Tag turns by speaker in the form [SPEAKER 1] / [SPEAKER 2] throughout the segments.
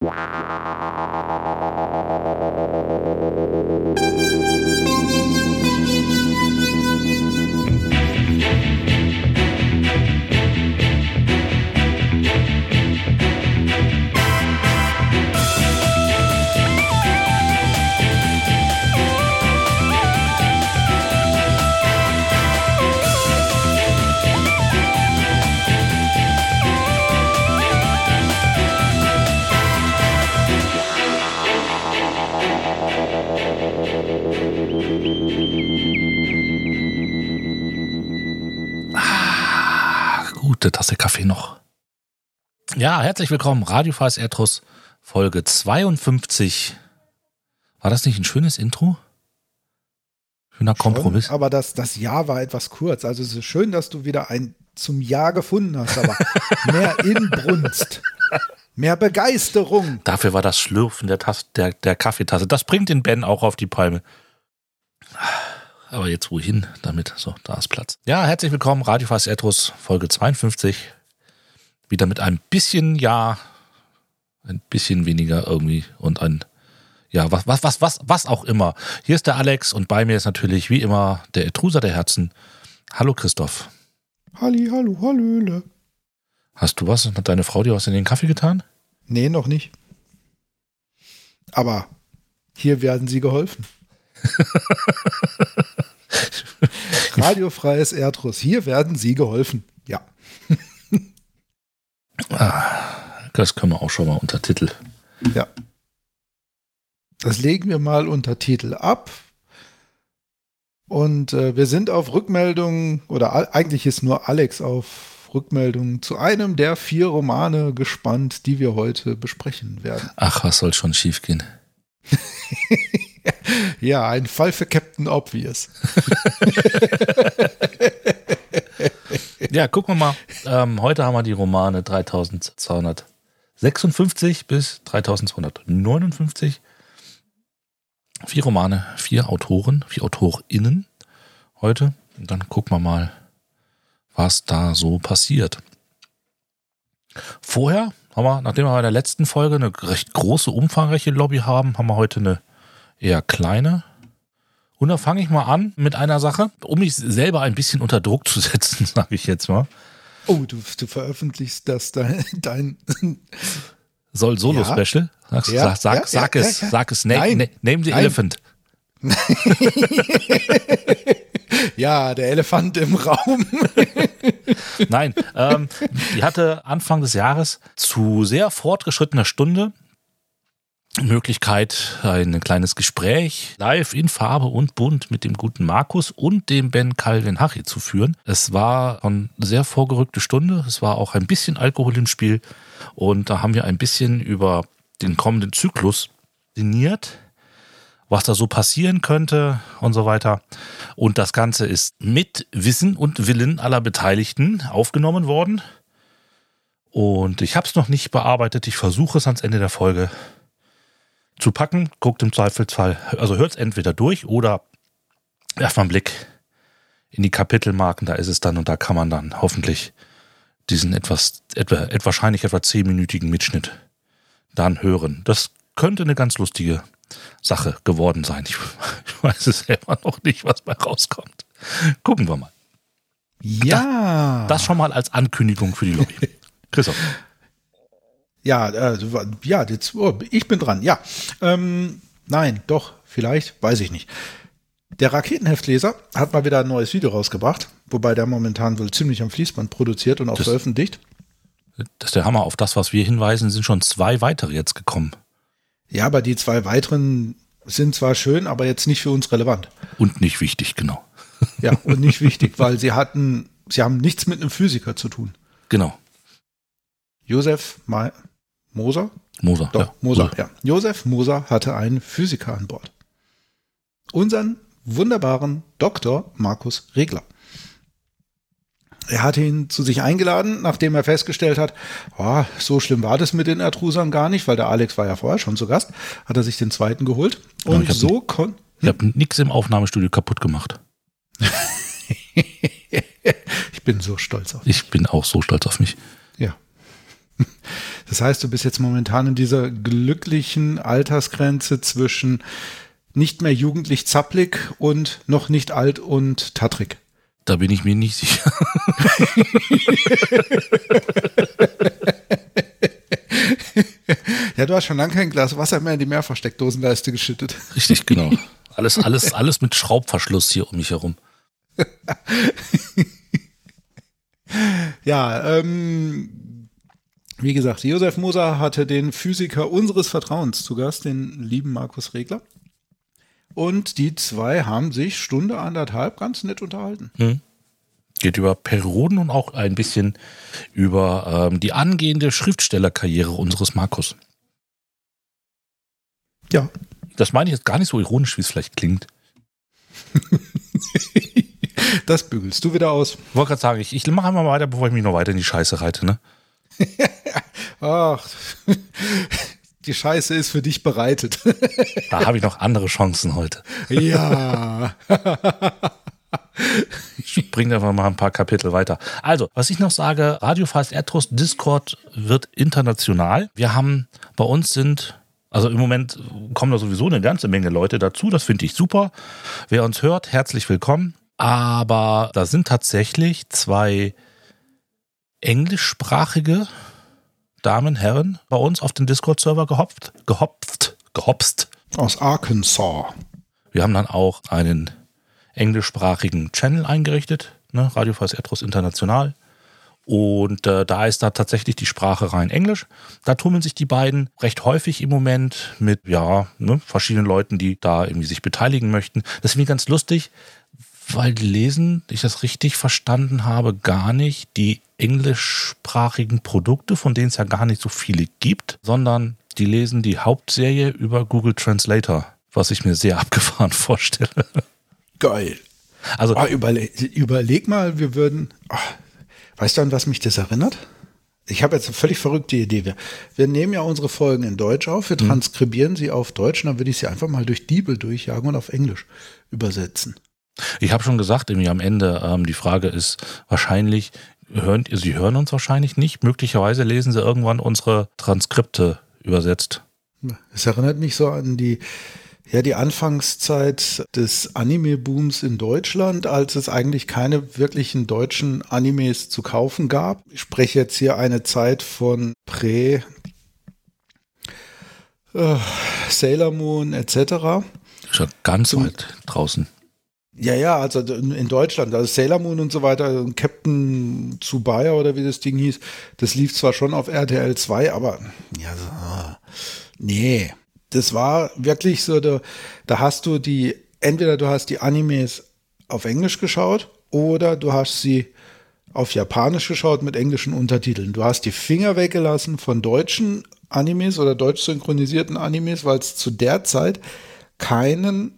[SPEAKER 1] Wow. Gute Tasse Kaffee noch. Ja, herzlich willkommen. Radiofreies Erdruss, Folge 52. War das nicht ein schönes Intro? Schöner Kompromiss.
[SPEAKER 2] Schon, aber das, das Jahr war etwas kurz. Also es ist schön, dass du wieder ein zum Jahr gefunden hast, aber mehr Inbrunst. Mehr Begeisterung.
[SPEAKER 1] Dafür war das Schlürfen der, Tasse, der, der Kaffeetasse. Das bringt den Ben auch auf die Palme. Aber jetzt wohin damit? So, da ist Platz. Ja, herzlich willkommen, Radio Fast Erdruss, Folge 52. Wieder mit ein bisschen Ja, ein bisschen weniger irgendwie und ein ja, was, was, was, was, was auch immer. Hier ist der Alex und bei mir ist natürlich wie immer der Etruser der Herzen. Hallo Christoph.
[SPEAKER 2] Halli, hallo, hallöle.
[SPEAKER 1] Hast du was? Hat deine Frau dir was in den Kaffee getan?
[SPEAKER 2] Nee, noch nicht. Aber hier werden sie geholfen. Radiofreies Erdruss. Hier werden Sie geholfen. Ja.
[SPEAKER 1] Ah, das können wir auch schon mal unter Titel.
[SPEAKER 2] Ja. Das legen wir mal unter Titel ab. Und äh, wir sind auf Rückmeldungen, oder eigentlich ist nur Alex auf Rückmeldungen zu einem der vier Romane gespannt, die wir heute besprechen werden.
[SPEAKER 1] Ach, was soll schon schiefgehen?
[SPEAKER 2] ja, ein Fall für Captain Obvious.
[SPEAKER 1] ja, gucken wir mal. Ähm, heute haben wir die Romane 3256 bis 3259. Vier Romane, vier Autoren, vier AutorInnen heute. Und dann gucken wir mal, was da so passiert. Vorher haben wir, nachdem wir bei der letzten Folge eine recht große, umfangreiche Lobby haben, haben wir heute eine eher kleine. Und da fange ich mal an mit einer Sache, um mich selber ein bisschen unter Druck zu setzen, sage ich jetzt mal.
[SPEAKER 2] Oh, du, du veröffentlichst das dein, dein
[SPEAKER 1] soll Solo-Special? Ja. Sag, ja, sag, ja, sag es, sag es. Name, Nein. name the Nein. Elephant.
[SPEAKER 2] ja, der Elefant im Raum.
[SPEAKER 1] Nein, ähm, die hatte Anfang des Jahres zu sehr fortgeschrittener Stunde Möglichkeit, ein kleines Gespräch live in Farbe und bunt mit dem guten Markus und dem Ben Calvin Harry zu führen. Es war eine sehr vorgerückte Stunde. Es war auch ein bisschen Alkohol im Spiel. Und da haben wir ein bisschen über den kommenden Zyklus sinniert, was da so passieren könnte und so weiter. Und das Ganze ist mit Wissen und Willen aller Beteiligten aufgenommen worden. Und ich habe es noch nicht bearbeitet. Ich versuche es ans Ende der Folge zu packen. Guckt im Zweifelsfall, also hört es entweder durch oder werft mal einen Blick in die Kapitelmarken, da ist es dann und da kann man dann hoffentlich diesen etwas, etwa, wahrscheinlich etwa zehnminütigen Mitschnitt dann hören. Das könnte eine ganz lustige Sache geworden sein. Ich, ich weiß es selber noch nicht, was bei rauskommt. Gucken wir mal.
[SPEAKER 2] Ja.
[SPEAKER 1] Das, das schon mal als Ankündigung für die Lobby. Christoph.
[SPEAKER 2] Ja, äh, ja, jetzt, oh, ich bin dran. Ja, ähm, nein, doch, vielleicht, weiß ich nicht. Der Raketenheftleser hat mal wieder ein neues Video rausgebracht, wobei der momentan wohl ziemlich am Fließband produziert und auch das, veröffentlicht.
[SPEAKER 1] Das ist der Hammer. Auf das, was wir hinweisen, sind schon zwei weitere jetzt gekommen.
[SPEAKER 2] Ja, aber die zwei weiteren sind zwar schön, aber jetzt nicht für uns relevant.
[SPEAKER 1] Und nicht wichtig, genau.
[SPEAKER 2] Ja, und nicht wichtig, weil sie hatten, sie haben nichts mit einem Physiker zu tun.
[SPEAKER 1] Genau.
[SPEAKER 2] Josef Ma Moser?
[SPEAKER 1] Moser,
[SPEAKER 2] Doch, ja. Moser, ja. Josef Moser hatte einen Physiker an Bord. Unseren wunderbaren Dr. Markus Regler. Er hatte ihn zu sich eingeladen, nachdem er festgestellt hat, oh, so schlimm war das mit den Ertrusern gar nicht, weil der Alex war ja vorher schon zu Gast, hat er sich den zweiten geholt. Und ja, so konnte.
[SPEAKER 1] Hm? Ich habe nichts im Aufnahmestudio kaputt gemacht.
[SPEAKER 2] ich bin so stolz auf
[SPEAKER 1] mich. Ich bin auch so stolz auf mich.
[SPEAKER 2] Ja. Das heißt, du bist jetzt momentan in dieser glücklichen Altersgrenze zwischen nicht mehr jugendlich zapplig und noch nicht alt und tattrig.
[SPEAKER 1] Da bin ich mir nicht sicher.
[SPEAKER 2] ja, du hast schon lange kein Glas Wasser mehr in die Mehrversteckdosenleiste geschüttet.
[SPEAKER 1] Richtig, genau. Alles, alles, alles mit Schraubverschluss hier um mich herum.
[SPEAKER 2] ja, ähm, wie gesagt, Josef Moser hatte den Physiker unseres Vertrauens zu Gast, den lieben Markus Regler. Und die zwei haben sich Stunde anderthalb ganz nett unterhalten. Hm.
[SPEAKER 1] Geht über Perioden und auch ein bisschen über ähm, die angehende Schriftstellerkarriere unseres Markus.
[SPEAKER 2] Ja.
[SPEAKER 1] Das meine ich jetzt gar nicht so ironisch, wie es vielleicht klingt.
[SPEAKER 2] das bügelst du wieder aus.
[SPEAKER 1] Ich wollte gerade sagen, ich, ich mache einmal weiter, bevor ich mich noch weiter in die Scheiße reite, ne?
[SPEAKER 2] Ach, die Scheiße ist für dich bereitet.
[SPEAKER 1] da habe ich noch andere Chancen heute.
[SPEAKER 2] Ja.
[SPEAKER 1] Springt einfach mal ein paar Kapitel weiter. Also, was ich noch sage, Radio Fast Erdtrust Discord wird international. Wir haben, bei uns sind, also im Moment kommen da sowieso eine ganze Menge Leute dazu. Das finde ich super. Wer uns hört, herzlich willkommen. Aber da sind tatsächlich zwei englischsprachige Damen, Herren bei uns auf den Discord-Server gehopft, gehopft, gehopst.
[SPEAKER 2] Aus Arkansas.
[SPEAKER 1] Wir haben dann auch einen englischsprachigen Channel eingerichtet, ne, Radio Freies Erdros International. Und äh, da ist da tatsächlich die Sprache rein Englisch. Da tummeln sich die beiden recht häufig im Moment mit, ja, ne, verschiedenen Leuten, die da irgendwie sich beteiligen möchten. Das ist mir ganz lustig, weil die lesen, ich das richtig verstanden habe, gar nicht die englischsprachigen Produkte, von denen es ja gar nicht so viele gibt, sondern die lesen die Hauptserie über Google Translator, was ich mir sehr abgefahren vorstelle.
[SPEAKER 2] Geil. Also oh, überleg, überleg, mal, wir würden. Oh, weißt du, an was mich das erinnert? Ich habe jetzt eine völlig verrückte Idee. Wir, wir nehmen ja unsere Folgen in Deutsch auf, wir mhm. transkribieren sie auf Deutsch und dann würde ich sie einfach mal durch Diebel durchjagen und auf Englisch übersetzen.
[SPEAKER 1] Ich habe schon gesagt, irgendwie am Ende, ähm, die Frage ist wahrscheinlich, hören, Sie hören uns wahrscheinlich nicht. Möglicherweise lesen Sie irgendwann unsere Transkripte übersetzt.
[SPEAKER 2] Es erinnert mich so an die ja, die Anfangszeit des Anime-Booms in Deutschland, als es eigentlich keine wirklichen deutschen Animes zu kaufen gab. Ich spreche jetzt hier eine Zeit von Prä, äh, Sailor Moon etc.
[SPEAKER 1] Schon ganz Zum, weit draußen.
[SPEAKER 2] Ja, ja, also in Deutschland, also Sailor Moon und so weiter, Captain Tsubaya oder wie das Ding hieß, das lief zwar schon auf RTL 2, aber ja, so, nee, das war wirklich so, da, da hast du die, entweder du hast die Animes auf Englisch geschaut oder du hast sie auf Japanisch geschaut mit englischen Untertiteln. Du hast die Finger weggelassen von deutschen Animes oder deutsch synchronisierten Animes, weil es zu der Zeit keinen,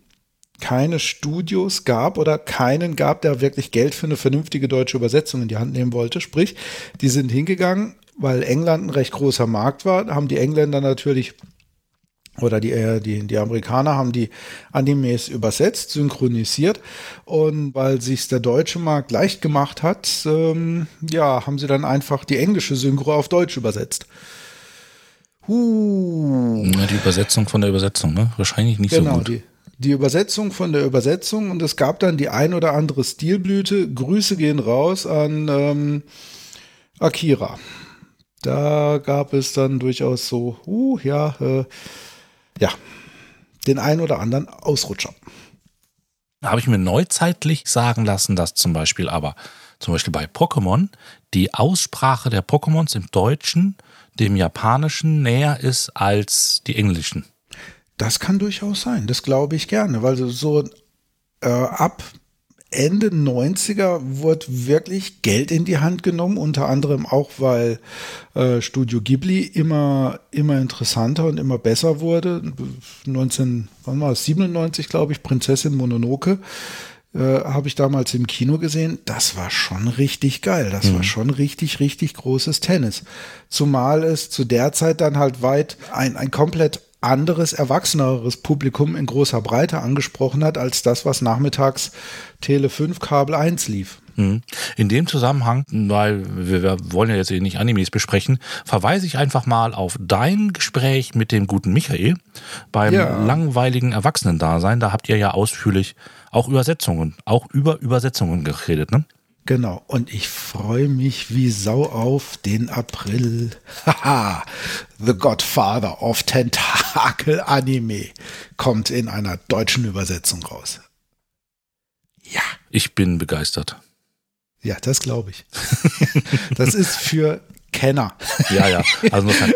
[SPEAKER 2] keine Studios gab oder keinen gab, der wirklich Geld für eine vernünftige deutsche Übersetzung in die Hand nehmen wollte. Sprich, die sind hingegangen, weil England ein recht großer Markt war, haben die Engländer natürlich oder die, äh, die, die Amerikaner haben die Animes übersetzt, synchronisiert und weil sich der deutsche Markt leicht gemacht hat, ähm, ja, haben sie dann einfach die englische Synchro auf Deutsch übersetzt.
[SPEAKER 1] Uh. Ja, die Übersetzung von der Übersetzung, ne? Wahrscheinlich nicht genau, so gut.
[SPEAKER 2] Die, die Übersetzung von der Übersetzung und es gab dann die ein oder andere Stilblüte. Grüße gehen raus an ähm, Akira. Da gab es dann durchaus so, uh, ja, äh, ja, den einen oder anderen Ausrutscher.
[SPEAKER 1] Da habe ich mir neuzeitlich sagen lassen, dass zum Beispiel aber, zum Beispiel bei Pokémon, die Aussprache der Pokémons im Deutschen dem Japanischen näher ist als die Englischen.
[SPEAKER 2] Das kann durchaus sein, das glaube ich gerne, weil so äh, ab Ende 90er wurde wirklich Geld in die Hand genommen, unter anderem auch, weil äh, Studio Ghibli immer, immer interessanter und immer besser wurde. 1997, glaube ich, Prinzessin Mononoke äh, habe ich damals im Kino gesehen. Das war schon richtig geil. Das mhm. war schon richtig, richtig großes Tennis. Zumal es zu der Zeit dann halt weit ein, ein komplett anderes, erwachseneres Publikum in großer Breite angesprochen hat, als das, was nachmittags Tele 5 Kabel 1 lief.
[SPEAKER 1] Mhm. In dem Zusammenhang, weil wir, wir wollen ja jetzt hier nicht Animes besprechen, verweise ich einfach mal auf dein Gespräch mit dem guten Michael beim
[SPEAKER 2] Ja.
[SPEAKER 1] langweiligen Erwachsenendasein. Da habt ihr ja ausführlich auch Übersetzungen, auch über Übersetzungen geredet, ne?
[SPEAKER 2] Genau. Und ich freue mich wie Sau auf den April. Haha. The Godfather of Tentacle Anime kommt in einer deutschen Übersetzung raus. Ja.
[SPEAKER 1] Ich bin begeistert.
[SPEAKER 2] Ja, das glaube ich. das ist für Kenner.
[SPEAKER 1] Ja, ja. Also insofern,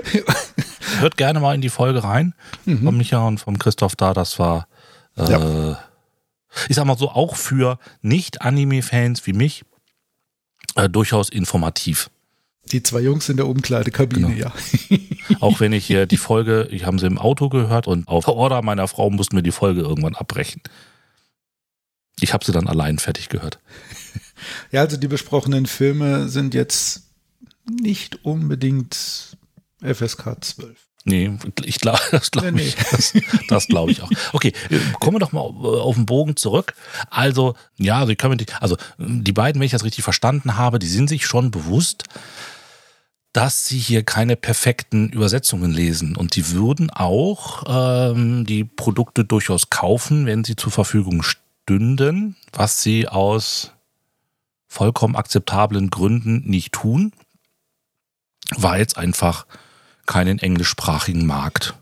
[SPEAKER 1] hört gerne mal in die Folge rein. Von Micha und vom Christoph da. Das war, äh,
[SPEAKER 2] Ja.
[SPEAKER 1] ich sag mal so, auch für Nicht-Anime-Fans wie mich äh, durchaus informativ.
[SPEAKER 2] Die zwei Jungs in der Umkleidekabine,
[SPEAKER 1] Genau.
[SPEAKER 2] ja.
[SPEAKER 1] Auch wenn ich hier die Folge, ich habe sie im Auto gehört und auf Order meiner Frau mussten wir die Folge irgendwann abbrechen. Ich habe sie dann allein fertig gehört.
[SPEAKER 2] Ja, also die besprochenen Filme sind jetzt nicht unbedingt FSK 12.
[SPEAKER 1] Nee, ich glaube, das glaube
[SPEAKER 2] Nee, nee.
[SPEAKER 1] ich, das, das glaube ich auch. Okay, äh, kommen wir doch mal auf den Bogen zurück. Also, ja, Sie können, die- also die beiden, wenn ich das richtig verstanden habe, die sind sich schon bewusst, dass sie hier keine perfekten Übersetzungen lesen und die würden auch ähm, die Produkte durchaus kaufen, wenn sie zur Verfügung stünden, was sie aus vollkommen akzeptablen Gründen nicht tun, weil es einfach keinen englischsprachigen Markt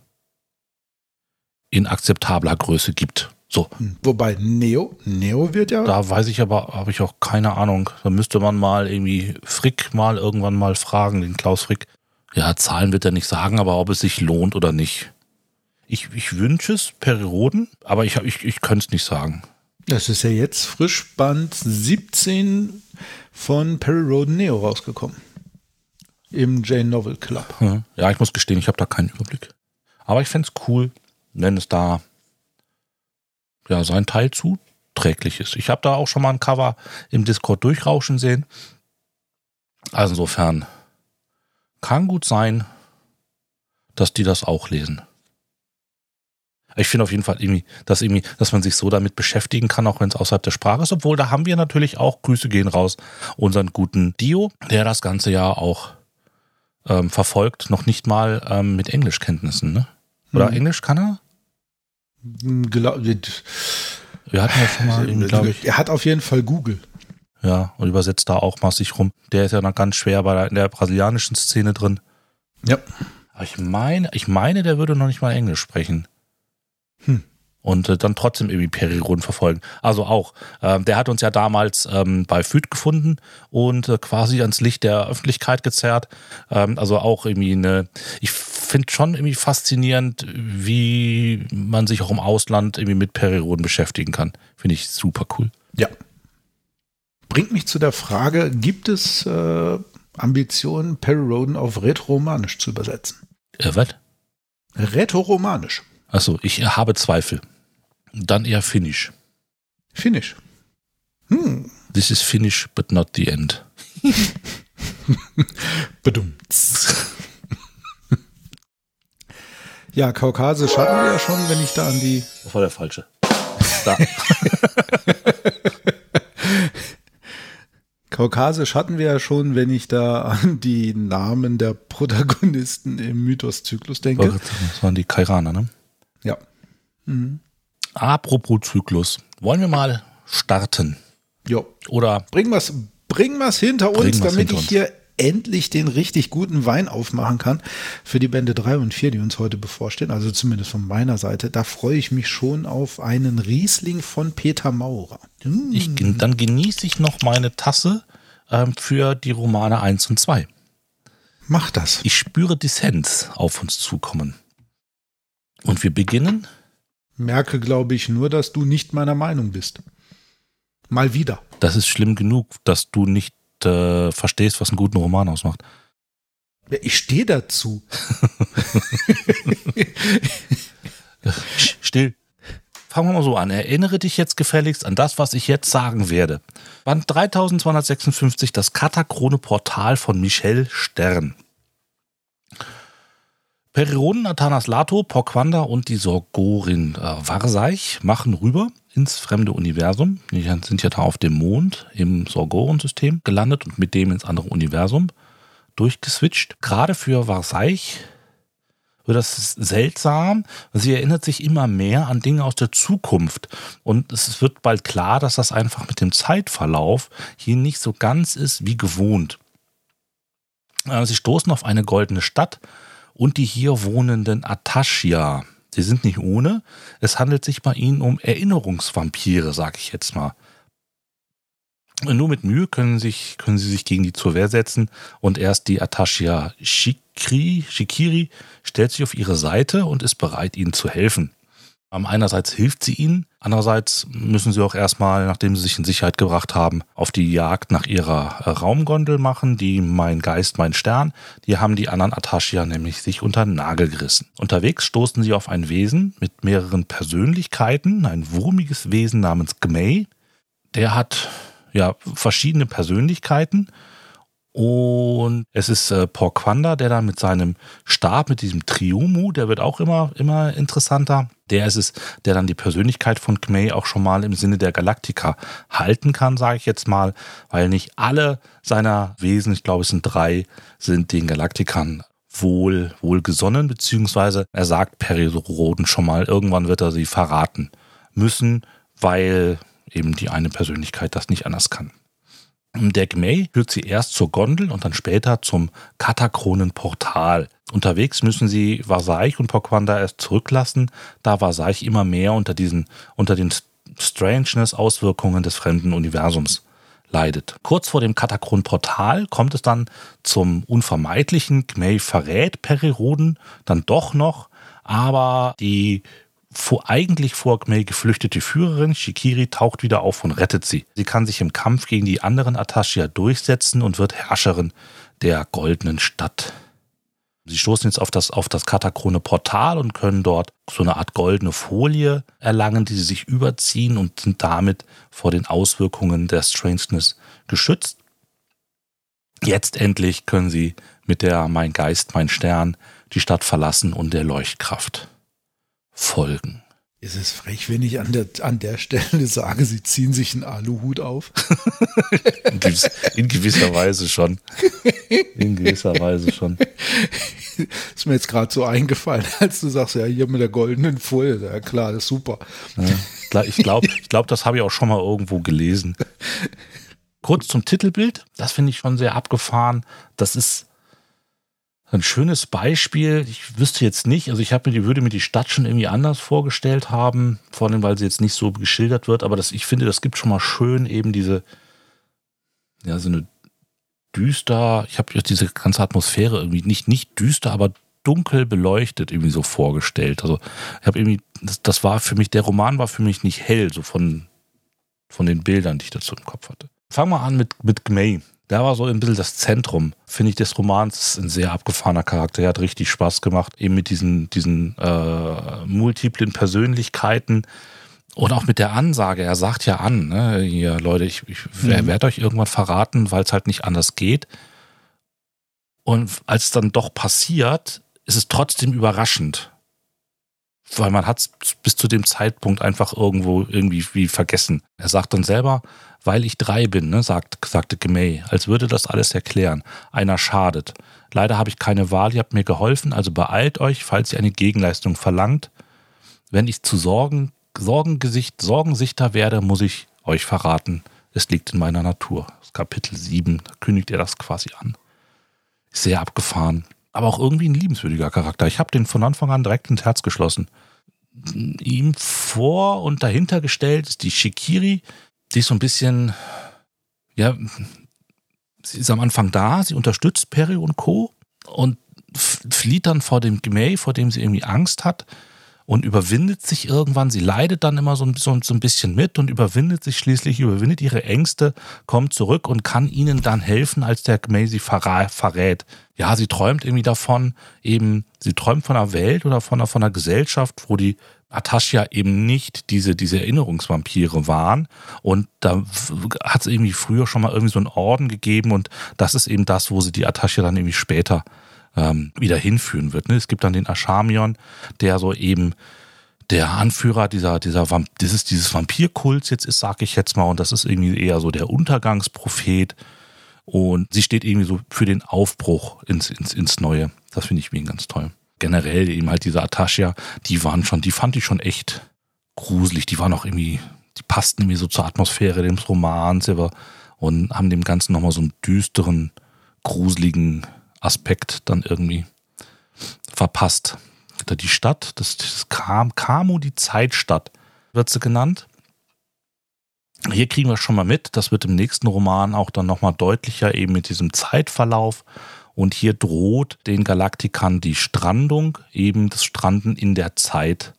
[SPEAKER 1] in akzeptabler Größe gibt. So,
[SPEAKER 2] Hm. Wobei Neo, Neo wird ja,
[SPEAKER 1] da weiß ich aber, habe ich auch keine Ahnung. Da müsste man mal irgendwie Frick mal irgendwann mal fragen, den Klaus Frick. Ja, Zahlen wird er nicht sagen, aber ob es sich lohnt oder nicht. Ich, ich wünsche es Perioden, aber ich, ich, ich könnte es nicht sagen.
[SPEAKER 2] das ist ja jetzt frisch Band 17 von Perry Roden Neo rausgekommen. Im Jane Novel Club.
[SPEAKER 1] Ja, ich muss gestehen, ich habe da keinen Überblick. Aber ich fände es cool, wenn es da ja sein Teil zuträglich ist. Ich habe da auch schon mal ein Cover im Discord durchrauschen sehen. Also insofern kann gut sein, dass die das auch lesen. Ich finde auf jeden Fall irgendwie, dass irgendwie, dass man sich so damit beschäftigen kann, auch wenn es außerhalb der Sprache ist. Obwohl, da haben wir natürlich auch Grüße gehen raus, unseren guten Dio, der das ganze Jahr auch ähm, verfolgt, noch nicht mal ähm, mit Englischkenntnissen, ne? Oder
[SPEAKER 2] Mhm.
[SPEAKER 1] Englisch kann er?
[SPEAKER 2] Hm, Gla-
[SPEAKER 1] Wir hatten ja schon mal, irgendwie, glaube ich,
[SPEAKER 2] Er hat auf jeden Fall Google.
[SPEAKER 1] ja, und übersetzt da auch massig rum. Der ist ja noch ganz schwer bei der, in der brasilianischen Szene drin.
[SPEAKER 2] Ja.
[SPEAKER 1] Aber ich meine, ich meine, der würde noch nicht mal Englisch sprechen.
[SPEAKER 2] Hm.
[SPEAKER 1] Und äh, dann trotzdem irgendwie Periron verfolgen. Also auch. Ähm, der hat uns ja damals ähm, bei FÜD gefunden und äh, quasi ans Licht der Öffentlichkeit gezerrt. Ähm, also auch irgendwie eine. Ich finde schon irgendwie faszinierend, wie man sich auch im Ausland irgendwie mit Periroden beschäftigen kann. Finde ich super cool.
[SPEAKER 2] Ja. Bringt mich zu der Frage, gibt es äh, Ambitionen, Perry Roden auf Rätoromanisch zu übersetzen?
[SPEAKER 1] Äh, was?
[SPEAKER 2] Rätoromanisch.
[SPEAKER 1] Achso, ich habe Zweifel. Dann eher Finnish.
[SPEAKER 2] Finnisch. Hm.
[SPEAKER 1] This is Finnish, but not the end.
[SPEAKER 2] Bedummt. Ja, Kaukasisch hatten wir ja schon, wenn ich da an die
[SPEAKER 1] Das war der falsche. Da.
[SPEAKER 2] Kaukasisch hatten wir ja schon, wenn ich da an die Namen der Protagonisten im Mythos-Zyklus denke.
[SPEAKER 1] Das waren die Kairaner, ne?
[SPEAKER 2] Ja.
[SPEAKER 1] Apropos Zyklus. Wollen wir mal starten?
[SPEAKER 2] Jo.
[SPEAKER 1] Oder
[SPEAKER 2] Bring was, bring was hinter uns,
[SPEAKER 1] Bring was
[SPEAKER 2] damit
[SPEAKER 1] hinter
[SPEAKER 2] ich
[SPEAKER 1] uns.
[SPEAKER 2] hier endlich den richtig guten Wein aufmachen kann für die Bände 3 und 4, die uns heute bevorstehen. Also zumindest von meiner Seite. Da freue ich mich schon auf einen Riesling von Peter Maurer. Hm.
[SPEAKER 1] ich, dann genieße ich noch meine Tasse ähm, für die Romane 1 und 2.
[SPEAKER 2] Mach das.
[SPEAKER 1] Ich spüre Dissens auf uns zukommen. Und wir beginnen.
[SPEAKER 2] Merke, glaube ich, nur, dass du nicht meiner Meinung bist. Mal wieder.
[SPEAKER 1] Das ist schlimm genug, dass du nicht äh, verstehst, was einen guten Roman ausmacht.
[SPEAKER 2] Ja, Ich stehe dazu.
[SPEAKER 1] Still. Fangen wir mal so an. Erinnere dich jetzt gefälligst an das, was ich jetzt sagen werde. Band 3256, das Katakrone Portal von Michel Stern. Perironen, Athanas Lato, Porquanda und die Sorgorin äh, Varseich machen rüber ins fremde Universum. Die sind ja da auf dem Mond im Sorgoren-System gelandet und mit dem ins andere Universum durchgeswitcht. Gerade für Varseich wird das seltsam. Sie erinnert sich immer mehr an Dinge aus der Zukunft. Und es wird bald klar, dass das einfach mit dem Zeitverlauf hier nicht so ganz ist wie gewohnt. Äh, sie stoßen auf eine goldene Stadt und die hier wohnenden Atashia. Sie sind nicht ohne. Es handelt sich bei ihnen um Erinnerungsvampire, sag ich jetzt mal. Nur mit Mühe können, sich, können sie sich gegen die zur Wehr setzen und erst die Atashia Shikri, Shikiri stellt sich auf ihre Seite und ist bereit, ihnen zu helfen. Einerseits hilft sie ihnen, andererseits müssen sie auch erstmal, nachdem sie sich in Sicherheit gebracht haben, auf die Jagd nach ihrer äh, Raumgondel machen, die Mein Geist, mein Stern. Die haben die anderen Atashia nämlich sich unter den Nagel gerissen. Unterwegs stoßen sie auf ein Wesen mit mehreren Persönlichkeiten, ein wurmiges Wesen namens Gmei. Der hat ja verschiedene Persönlichkeiten und es ist äh, Porquanda, der dann mit seinem Stab, mit diesem Triumu, der wird auch immer, immer interessanter. Der ist es, der dann die Persönlichkeit von Kmei auch schon mal im Sinne der Galaktika halten kann, sage ich jetzt mal, weil nicht alle seiner Wesen, ich glaube es sind drei, sind den Galaktikern wohl, wohl gesonnen, beziehungsweise er sagt Periroden schon mal, irgendwann wird er sie verraten müssen, weil eben die eine Persönlichkeit das nicht anders kann. Der Gmei führt sie erst zur Gondel und dann später zum Katakronenportal. Unterwegs müssen sie Vasaich und Pokwanda erst zurücklassen, da Vasaich immer mehr unter diesen, unter den Strangeness-Auswirkungen des fremden Universums leidet. Kurz vor dem Katakron-Portal kommt es dann zum unvermeidlichen Gmei verrät Periroden dann doch noch, aber die vor, eigentlich vor Gmei geflüchtete Führerin Shikiri taucht wieder auf und rettet sie. Sie kann sich im Kampf gegen die anderen Atashia durchsetzen und wird Herrscherin der goldenen Stadt. Sie stoßen jetzt auf das, auf das Katakrone Portal und können dort so eine Art goldene Folie erlangen, die sie sich überziehen und sind damit vor den Auswirkungen der Strangeness geschützt. Jetzt endlich können sie mit der Mein Geist, mein Stern die Stadt verlassen und der Leuchtkraft folgen.
[SPEAKER 2] Ist es frech, wenn ich an der, an der Stelle sage, sie ziehen sich einen Aluhut auf?
[SPEAKER 1] in, gewiss, in, gewisser Weise schon. In gewisser Weise schon.
[SPEAKER 2] Ist mir jetzt gerade so eingefallen, als du sagst, ja, hier mit der goldenen Folie. Ja, klar, das ist super.
[SPEAKER 1] Ja, ich glaube, ich glaub, das habe ich auch schon mal irgendwo gelesen. Kurz zum Titelbild. Das finde ich schon sehr abgefahren. Das ist ein schönes Beispiel. Ich wüsste jetzt nicht, also ich habe mir die, würde mir die Stadt schon irgendwie anders vorgestellt haben, vor allem weil sie jetzt nicht so geschildert wird, aber das, ich finde, das gibt schon mal schön eben diese, ja, so eine düster, ich habe diese ganze Atmosphäre irgendwie nicht, nicht düster, aber dunkel beleuchtet irgendwie so vorgestellt. Also ich habe irgendwie, das, das war für mich, der Roman war für mich nicht hell, so von, von den Bildern, die ich dazu im Kopf hatte. Fangen wir an mit, mit Gmei der war so ein bisschen das Zentrum, finde ich, des Romans. Ein sehr abgefahrener Charakter. Er hat richtig Spaß gemacht, eben mit diesen, diesen äh, multiplen Persönlichkeiten. Und auch mit der Ansage, er sagt ja an, ne, hier, Leute, ich, ich mhm. werde euch irgendwann verraten, weil es halt nicht anders geht. Und als es dann doch passiert, ist es trotzdem überraschend. Weil man hat es bis zu dem Zeitpunkt einfach irgendwo irgendwie wie vergessen. Er sagt dann selber, weil ich drei bin, ne, sagt, sagte Gemay, als würde das alles erklären. Einer schadet. Leider habe ich keine Wahl, ihr habt mir geholfen, also beeilt euch, falls ihr eine Gegenleistung verlangt. Wenn ich zu Sorgen, Sorgengesicht, Sorgensichter werde, muss ich euch verraten. Es liegt in meiner Natur. Das Kapitel 7, da kündigt er das quasi an. Sehr abgefahren. Aber auch irgendwie ein liebenswürdiger Charakter. Ich habe den von Anfang an direkt ins Herz geschlossen. Ihm vor und dahinter gestellt ist die Shikiri, Sie ist so ein bisschen, ja, sie ist am Anfang da, sie unterstützt Perry und Co. und flieht dann vor dem Gemay, vor dem sie irgendwie Angst hat und überwindet sich irgendwann. Sie leidet dann immer so ein, so, so ein bisschen mit und überwindet sich schließlich, überwindet ihre Ängste, kommt zurück und kann ihnen dann helfen, als der Gemay sie verrät. Ja, sie träumt irgendwie davon, eben, sie träumt von einer Welt oder von einer, von einer Gesellschaft, wo die Atashia eben nicht diese, diese Erinnerungsvampire waren. Und da hat es irgendwie früher schon mal irgendwie so einen Orden gegeben und das ist eben das, wo sie die Atashia dann irgendwie später ähm, wieder hinführen wird. Ne? Es gibt dann den Ashamion, der so eben der Anführer dieser, dieser Vamp dieses, dieses Vampirkults jetzt ist, sag ich jetzt mal, und das ist irgendwie eher so der Untergangsprophet. Und sie steht irgendwie so für den Aufbruch ins, ins, ins Neue. Das finde ich irgendwie ganz toll. Generell eben halt diese Ataschia, die waren schon, die fand ich schon echt gruselig. Die waren auch irgendwie, die passten irgendwie so zur Atmosphäre des Romans und haben dem Ganzen nochmal so einen düsteren, gruseligen Aspekt dann irgendwie verpasst. Die Stadt, das, das Kam, Kamo, die Zeitstadt, wird sie genannt. Hier kriegen wir schon mal mit, das wird im nächsten Roman auch dann nochmal deutlicher, eben mit diesem Zeitverlauf. Und hier droht den Galaktikern die Strandung, eben das Stranden in der Zeit.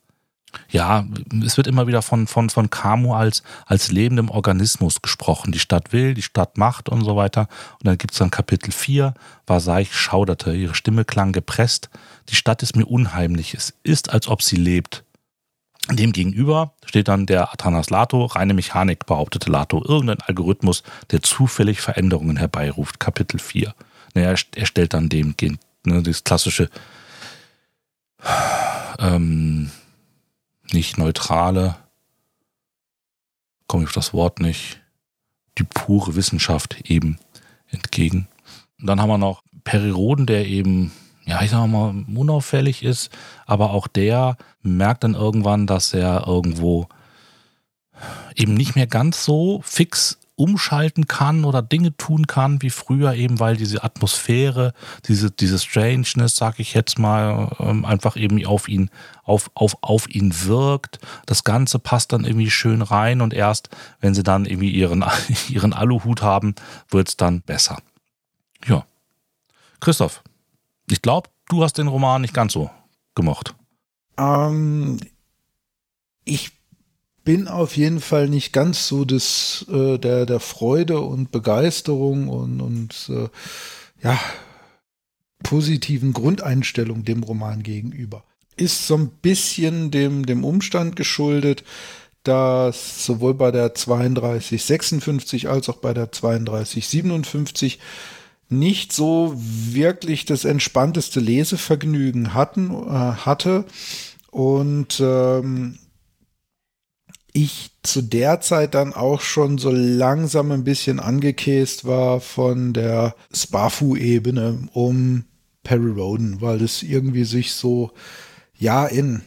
[SPEAKER 1] Ja, es wird immer wieder von, von, von Kamo als, als lebendem Organismus gesprochen. Die Stadt will, die Stadt macht und so weiter. Und dann gibt es dann Kapitel 4, Vasaich schauderte, ihre Stimme klang gepresst. Die Stadt ist mir unheimlich, es ist, als ob sie lebt. Demgegenüber steht dann der Athanas Lato, reine Mechanik, behauptete Lato, irgendein Algorithmus, der zufällig Veränderungen herbeiruft. Kapitel 4. Naja, er stellt dann dem ne, das klassische, ähm, nicht neutrale, komme ich auf das Wort nicht, die pure Wissenschaft eben entgegen. Und dann haben wir noch Periroden, der eben ja, ich sag mal, unauffällig ist, aber auch der merkt dann irgendwann, dass er irgendwo eben nicht mehr ganz so fix umschalten kann oder Dinge tun kann wie früher, eben weil diese Atmosphäre, diese, diese Strangeness, sag ich jetzt mal, ähm, einfach eben auf ihn, auf, auf, auf ihn wirkt. Das Ganze passt dann irgendwie schön rein und erst, wenn sie dann irgendwie ihren, ihren Aluhut haben, wird es dann besser. Ja. Christoph, ich glaube, du hast den Roman nicht ganz so gemocht.
[SPEAKER 2] Ähm, ich bin auf jeden Fall nicht ganz so des, äh, der, der Freude und Begeisterung und, und äh, ja, positiven Grundeinstellung dem Roman gegenüber. Ist so ein bisschen dem, dem Umstand geschuldet, dass sowohl bei der 3256 als auch bei der 3257 nicht so wirklich das entspannteste Lesevergnügen hatten, äh, hatte. Und ähm, ich zu der Zeit dann auch schon so langsam ein bisschen angekäst war von der Spafu-Ebene um Perry Roden, weil das irgendwie sich so, ja, in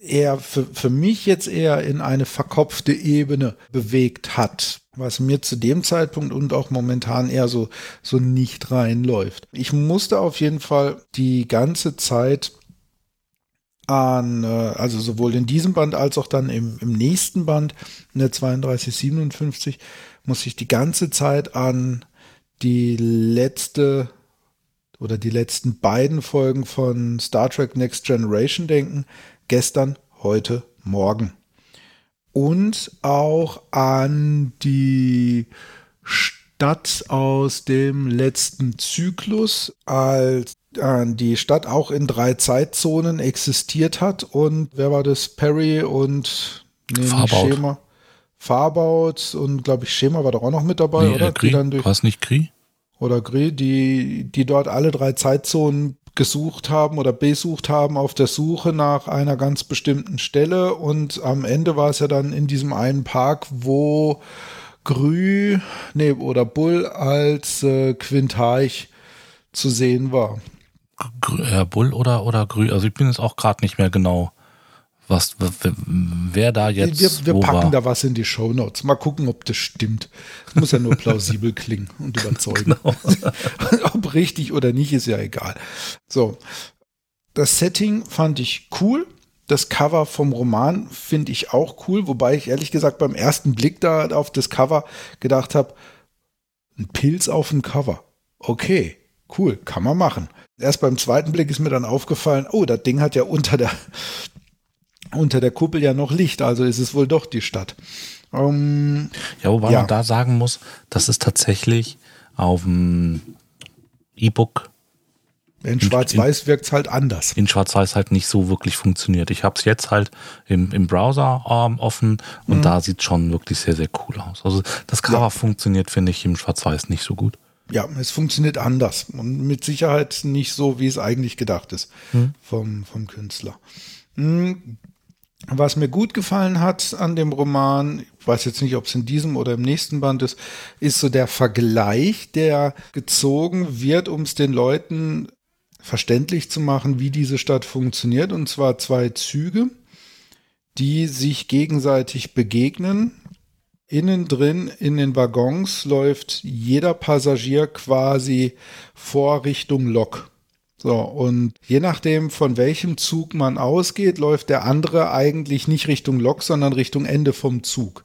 [SPEAKER 2] eher für, für mich jetzt eher in eine verkopfte Ebene bewegt hat, was mir zu dem Zeitpunkt und auch momentan eher so, so nicht reinläuft. Ich musste auf jeden Fall die ganze Zeit an, äh, also sowohl in diesem Band als auch dann im, im nächsten Band, in der 3257, muss ich die ganze Zeit an die letzte oder die letzten beiden Folgen von Star Trek Next Generation denken. Gestern, heute, morgen. Und auch an die Stadt aus dem letzten Zyklus, als die Stadt auch in drei Zeitzonen existiert hat. Und wer war das? Perry und
[SPEAKER 1] nee, Farbaut.
[SPEAKER 2] Schema. Farbaut und glaube ich Schema war doch auch noch mit dabei,
[SPEAKER 1] nee,
[SPEAKER 2] oder?
[SPEAKER 1] Äh, War es nicht Kri?
[SPEAKER 2] Oder Gri, die, die dort alle drei Zeitzonen gesucht haben oder besucht haben auf der Suche nach einer ganz bestimmten Stelle. Und am Ende war es ja dann in diesem einen Park, wo Grü, nee, oder Bull als äh, Quintarch zu sehen war.
[SPEAKER 1] Herr Bull oder, oder Grü, also ich bin jetzt auch gerade nicht mehr genau, was, wer da jetzt.
[SPEAKER 2] Wir, wir packen war. da was in die Show Notes. Mal gucken, ob das stimmt. Das muss ja nur plausibel klingen und überzeugen. Genau. ob richtig oder nicht, ist ja egal. So. Das Setting fand ich cool. Das Cover vom Roman finde ich auch cool, wobei ich ehrlich gesagt beim ersten Blick da auf das Cover gedacht habe, ein Pilz auf dem Cover. Okay, cool, kann man machen. Erst beim zweiten Blick ist mir dann aufgefallen, oh, das Ding hat ja unter der, unter der Kuppel ja noch Licht, also ist es wohl doch die Stadt.
[SPEAKER 1] Um, ja, wobei ja. man da sagen muss, dass es tatsächlich auf dem E-Book
[SPEAKER 2] in Schwarz-Weiß wirkt es halt anders.
[SPEAKER 1] In Schwarz-Weiß halt nicht so wirklich funktioniert. Ich habe es jetzt halt im, im Browser ähm, offen und mhm. da sieht schon wirklich sehr, sehr cool aus. Also das Cover ja. funktioniert, finde ich, im Schwarz-Weiß nicht so gut.
[SPEAKER 2] ja, es funktioniert anders und mit Sicherheit nicht so, wie es eigentlich gedacht ist hm. vom, vom Künstler. Hm. Was mir gut gefallen hat an dem Roman, ich weiß jetzt nicht, ob es in diesem oder im nächsten Band ist, ist so der Vergleich, der gezogen wird, um es den Leuten verständlich zu machen, wie diese Stadt funktioniert. Und zwar zwei Züge, die sich gegenseitig begegnen. Innen drin in den Waggons läuft jeder Passagier quasi vor Richtung Lok. So, und je nachdem, von welchem Zug man ausgeht, läuft der andere eigentlich nicht Richtung Lok, sondern Richtung Ende vom Zug.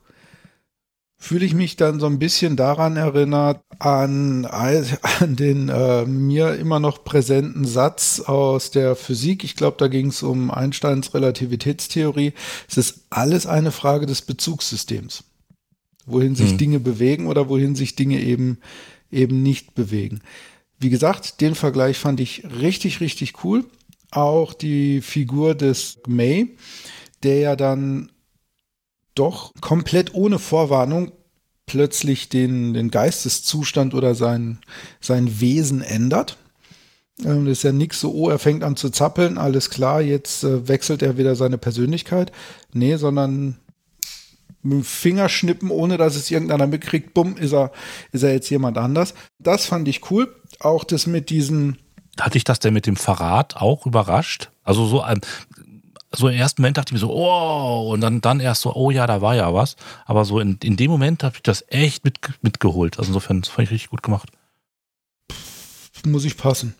[SPEAKER 2] Fühle ich mich dann so ein bisschen daran erinnert, an, an den äh, mir immer noch präsenten Satz aus der Physik. Ich glaube, da ging es um Einsteins Relativitätstheorie. Es ist alles eine Frage des Bezugssystems. Wohin sich hm. Dinge bewegen oder wohin sich Dinge eben, eben nicht bewegen. Wie gesagt, den Vergleich fand ich richtig, richtig cool. Auch die Figur des May, der ja dann doch komplett ohne Vorwarnung plötzlich den, den Geisteszustand oder sein, sein Wesen ändert. Ähm, das ist ja nix so, oh, er fängt an zu zappeln, alles klar, jetzt äh, wechselt er wieder seine Persönlichkeit. Nee, sondern mit dem Fingerschnippen, ohne dass es irgendeiner mitkriegt, bumm, ist er, ist er jetzt jemand anders. Das fand ich cool. Auch das mit diesen.
[SPEAKER 1] Hatte ich das denn mit dem Verrat auch überrascht? Also so, ähm, so im ersten Moment dachte ich mir so, oh, und dann, dann erst so, oh ja, da war ja was. Aber so in, in dem Moment habe ich das echt mit, mitgeholt. Also insofern, das fand ich richtig gut gemacht.
[SPEAKER 2] Muss ich passen.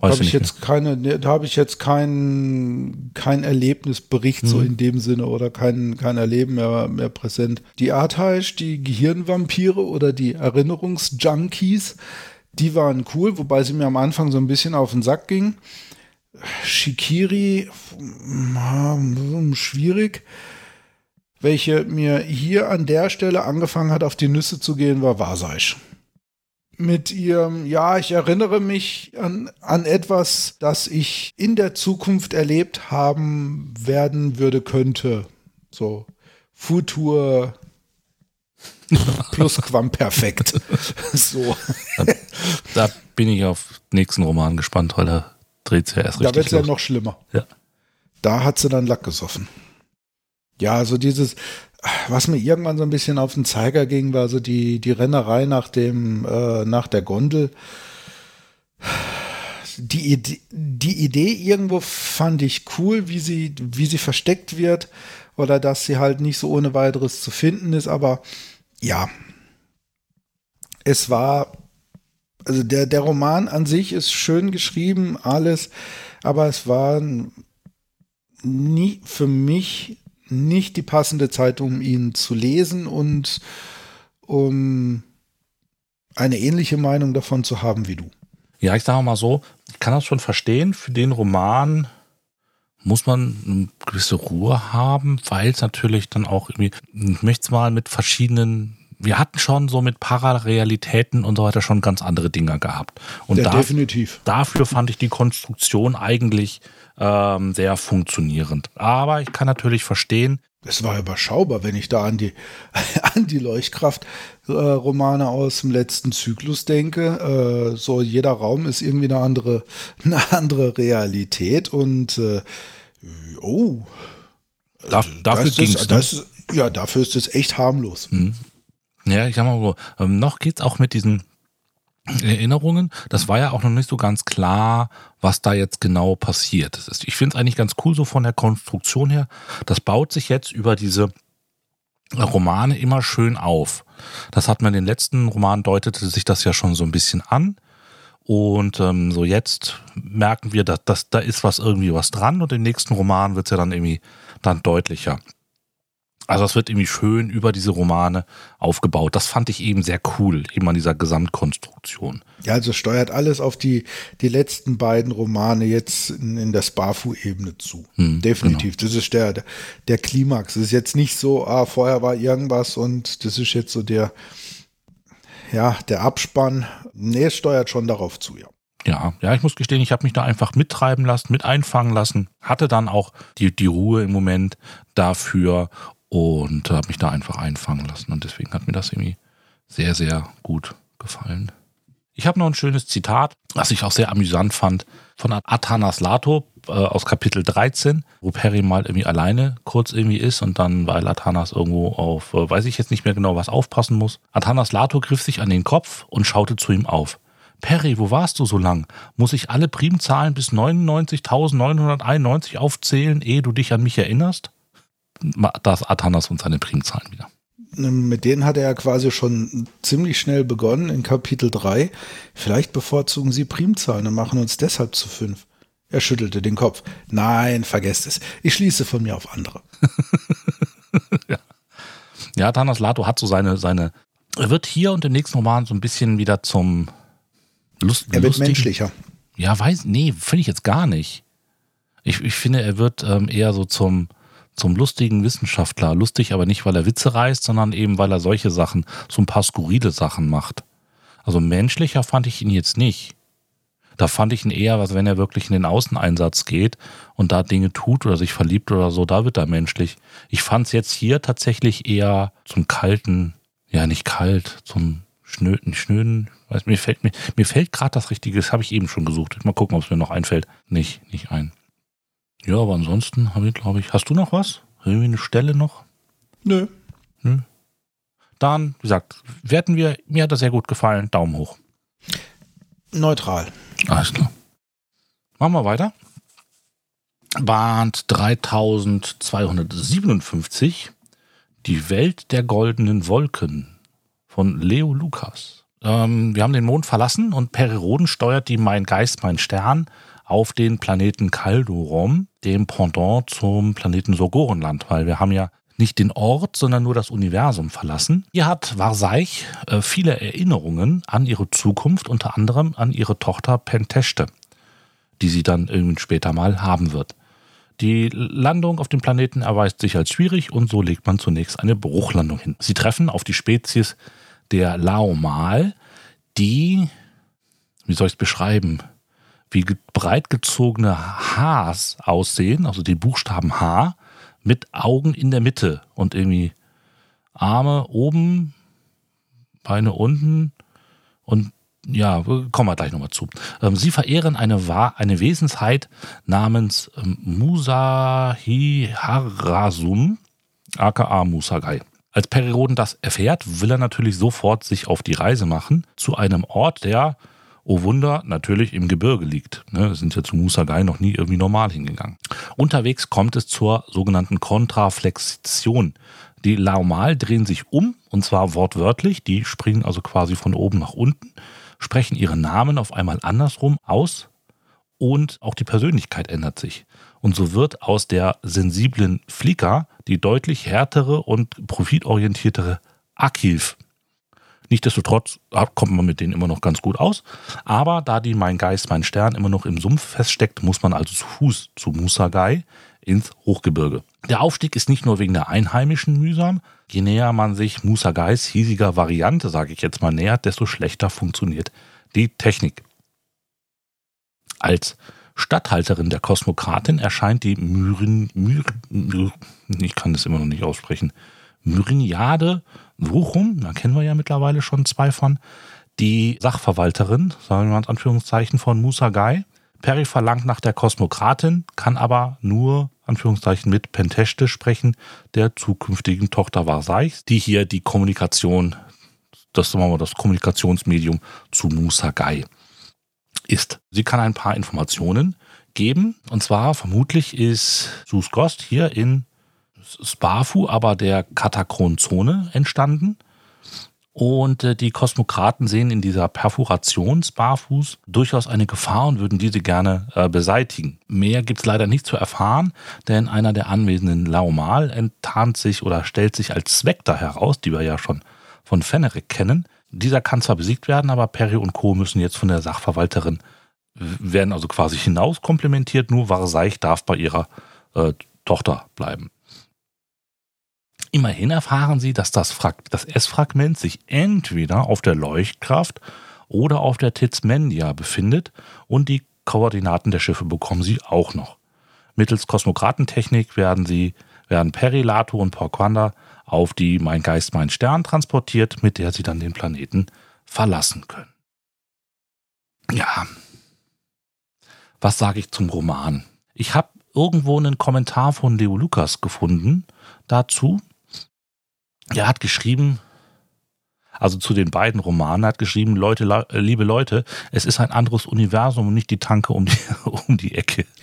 [SPEAKER 2] Habe ich jetzt mehr. keine, ne, da habe ich jetzt kein, kein Erlebnisbericht mhm. so in dem Sinne oder kein, kein Erleben mehr, mehr präsent. Die Artaisch, die Gehirnvampire oder die Erinnerungsjunkies, die waren cool, wobei sie mir am Anfang so ein bisschen auf den Sack ging. Shikiri, schwierig. Welche mir hier an der Stelle angefangen hat, auf die Nüsse zu gehen, war Waseisch mit ihrem, ja, ich erinnere mich an, an etwas, das ich in der Zukunft erlebt haben werden würde, könnte. So, Futur plus Quamperfekt. so.
[SPEAKER 1] Da, da, bin ich auf den nächsten Roman gespannt, weil er dreht sich ja erst richtig.
[SPEAKER 2] Da wird es ja noch schlimmer.
[SPEAKER 1] Ja.
[SPEAKER 2] Da hat sie dann Lack gesoffen. Ja, also dieses, was mir irgendwann so ein bisschen auf den Zeiger ging, war so die, die Rennerei nach dem, äh, nach der Gondel. Die Idee, die Idee irgendwo fand ich cool, wie sie, wie sie versteckt wird oder dass sie halt nicht so ohne weiteres zu finden ist, aber ja, es war, also der, der Roman an sich ist schön geschrieben, alles, aber es war nie für mich nicht die passende Zeit, um ihn zu lesen und um eine ähnliche Meinung davon zu haben wie du.
[SPEAKER 1] Ja, ich sage mal so, ich kann das schon verstehen. Für den Roman muss man eine gewisse Ruhe haben, weil es natürlich dann auch irgendwie, ich möchte es mal mit verschiedenen, wir hatten schon so mit Pararealitäten und so weiter schon ganz andere Dinge gehabt. Und
[SPEAKER 2] ja, da, definitiv.
[SPEAKER 1] Dafür fand ich die Konstruktion eigentlich ähm, sehr funktionierend. Aber ich kann natürlich verstehen.
[SPEAKER 2] Es war überschaubar, wenn ich da an die, an die Leuchtkraft-Romane äh, aus dem letzten Zyklus denke. Äh, so jeder Raum ist irgendwie eine andere, eine andere Realität und äh, oh.
[SPEAKER 1] Da, dafür ging es.
[SPEAKER 2] Ne? Ja, dafür ist es echt harmlos.
[SPEAKER 1] Mhm. Ja, ich sag mal so, ähm, noch geht's auch mit diesen Erinnerungen. Das war ja auch noch nicht so ganz klar, was da jetzt genau passiert. Ich finde es eigentlich ganz cool so von der Konstruktion her. Das baut sich jetzt über diese Romane immer schön auf. Das hat man in den letzten Romanen deutete sich das ja schon so ein bisschen an. Und ähm, so jetzt merken wir, dass, dass da ist was irgendwie was dran und im nächsten Roman wird es ja dann irgendwie dann deutlicher. Also es wird irgendwie schön über diese Romane aufgebaut. Das fand ich eben sehr cool, eben an dieser Gesamtkonstruktion.
[SPEAKER 2] Ja, also steuert alles auf die, die letzten beiden Romane jetzt in, in der Sparfu-Ebene zu. Hm, Definitiv. Genau. Das ist der, der Klimax. Es ist jetzt nicht so, ah, vorher war irgendwas und das ist jetzt so der, ja, der Abspann. Nee, es steuert schon darauf zu, ja.
[SPEAKER 1] Ja, ja, ich muss gestehen, ich habe mich da einfach mittreiben lassen, mit einfangen lassen, hatte dann auch die, die Ruhe im Moment dafür und habe mich da einfach einfangen lassen. Und deswegen hat mir das irgendwie sehr, sehr gut gefallen. Ich habe noch ein schönes Zitat, was ich auch sehr amüsant fand, von Athanas Lato äh, aus Kapitel 13, wo Perry mal irgendwie alleine kurz irgendwie ist und dann, weil Athanas irgendwo auf, äh, weiß ich jetzt nicht mehr genau, was aufpassen muss. Athanas Lato griff sich an den Kopf und schaute zu ihm auf. Perry, wo warst du so lang? Muss ich alle Primzahlen bis 99.991 aufzählen, ehe du dich an mich erinnerst? Da ist Athanas und seine Primzahlen wieder
[SPEAKER 2] mit denen hat er ja quasi schon ziemlich schnell begonnen in Kapitel 3. Vielleicht bevorzugen sie Primzahlen und machen uns deshalb zu fünf. Er schüttelte den Kopf. Nein, vergesst es. Ich schließe von mir auf andere.
[SPEAKER 1] ja. ja, Thanos Lato hat so seine, seine, er wird hier und im nächsten Roman so ein bisschen wieder zum
[SPEAKER 2] Lust, Er wird lustigen, menschlicher.
[SPEAKER 1] Ja, weiß, nee, finde ich jetzt gar nicht. Ich, ich finde, er wird ähm, eher so zum, zum lustigen Wissenschaftler. Lustig aber nicht, weil er Witze reißt, sondern eben, weil er solche Sachen, so ein paar skurrile Sachen macht. Also menschlicher fand ich ihn jetzt nicht. Da fand ich ihn eher, was wenn er wirklich in den Außeneinsatz geht und da Dinge tut oder sich verliebt oder so, da wird er menschlich. Ich fand es jetzt hier tatsächlich eher zum kalten, ja nicht kalt, zum schnöden, schnöden. Weiß, mir fällt mir, mir fällt gerade das Richtige, das habe ich eben schon gesucht. Mal gucken, ob es mir noch einfällt. Nicht, nicht ein. Ja, aber ansonsten habe ich, glaube ich. Hast du noch was? Irgendwie eine Stelle noch?
[SPEAKER 2] Nö. Nö.
[SPEAKER 1] Dann, wie gesagt, werten wir. Mir hat das sehr gut gefallen. Daumen hoch.
[SPEAKER 2] Neutral.
[SPEAKER 1] Alles klar. Machen wir weiter. Band 3257. Die Welt der goldenen Wolken von Leo Lukas. Ähm, wir haben den Mond verlassen und Periroden steuert die Mein Geist, mein Stern auf den Planeten Kaldorom, dem Pendant zum Planeten Sogorenland, weil wir haben ja nicht den Ort, sondern nur das Universum verlassen. Hier hat Varsaich äh, viele Erinnerungen an ihre Zukunft, unter anderem an ihre Tochter Penteste, die sie dann irgendwann später mal haben wird. Die Landung auf dem Planeten erweist sich als schwierig und so legt man zunächst eine Bruchlandung hin. Sie treffen auf die Spezies der Laomal, die, wie soll ich es beschreiben, wie breit gezogene Hs aussehen, also die Buchstaben H, mit Augen in der Mitte und irgendwie Arme oben, Beine unten und ja, kommen wir gleich nochmal zu. Ähm, sie verehren eine, eine Wesensheit namens ähm, Musahiharasum, aka Musagai. Als Periroden das erfährt, will er natürlich sofort sich auf die Reise machen zu einem Ort, der oh Wunder, natürlich im Gebirge liegt. Ne, sind ja zu Musagai noch nie irgendwie normal hingegangen. Unterwegs kommt es zur sogenannten Kontraflexion. Die Laumal drehen sich um, und zwar wortwörtlich, die springen also quasi von oben nach unten, sprechen ihre Namen auf einmal andersrum aus und auch die Persönlichkeit ändert sich. Und so wird aus der sensiblen Flika die deutlich härtere und profitorientiertere Akilf. Nichtsdestotrotz kommt man mit denen immer noch ganz gut aus. Aber da die Mein Geist, mein Stern immer noch im Sumpf feststeckt, muss man also zu Fuß zu Musagai ins Hochgebirge. Der Aufstieg ist nicht nur wegen der Einheimischen mühsam. Je näher man sich Musagais hiesiger Variante, sage ich jetzt mal, nähert, desto schlechter funktioniert die Technik. Als Statthalterin der Kosmokratin erscheint die Myrin, Myrin, ich kann das immer noch nicht aussprechen, Myriniade Wuchum, da kennen wir ja mittlerweile schon zwei von, die Sachverwalterin, sagen wir mal in Anführungszeichen, von Musa Gai. Perry verlangt nach der Kosmokratin, kann aber nur, Anführungszeichen, mit Penteste sprechen, der zukünftigen Tochter Varsaichs, die hier die Kommunikation, das sagen wir mal, das Kommunikationsmedium zu Musa Gai ist. Sie kann ein paar Informationen geben, und zwar vermutlich ist Sus Gost hier in Sparfu, aber der Katakron-Zone entstanden. Und äh, die Kosmokraten sehen in dieser Perforation Sparfus durchaus eine Gefahr und würden diese gerne äh, beseitigen. Mehr gibt es leider nicht zu erfahren, denn einer der anwesenden Laumal enttarnt sich oder stellt sich als Svekta heraus, die wir ja schon von Feneric kennen. Dieser kann zwar besiegt werden, aber Perry und Co. müssen jetzt von der Sachverwalterin, werden also quasi hinaus komplementiert, nur Varseich darf bei ihrer äh, Tochter bleiben. Immerhin erfahren Sie, dass das, S-Fragment sich entweder auf der Leuchtkraft oder auf der Tizmendia befindet und die Koordinaten der Schiffe bekommen Sie auch noch. Mittels Kosmokratentechnik werden Sie werden Perilato und Porquanda auf die Mein Geist, mein Stern transportiert, mit der sie dann den Planeten verlassen können. Ja, was sage ich zum Roman? Ich habe irgendwo einen Kommentar von Leo Lukas gefunden dazu. Er hat geschrieben, also zu den beiden Romanen, hat geschrieben, Leute, liebe Leute, es ist ein anderes Universum und nicht die Tanke um die, um die Ecke.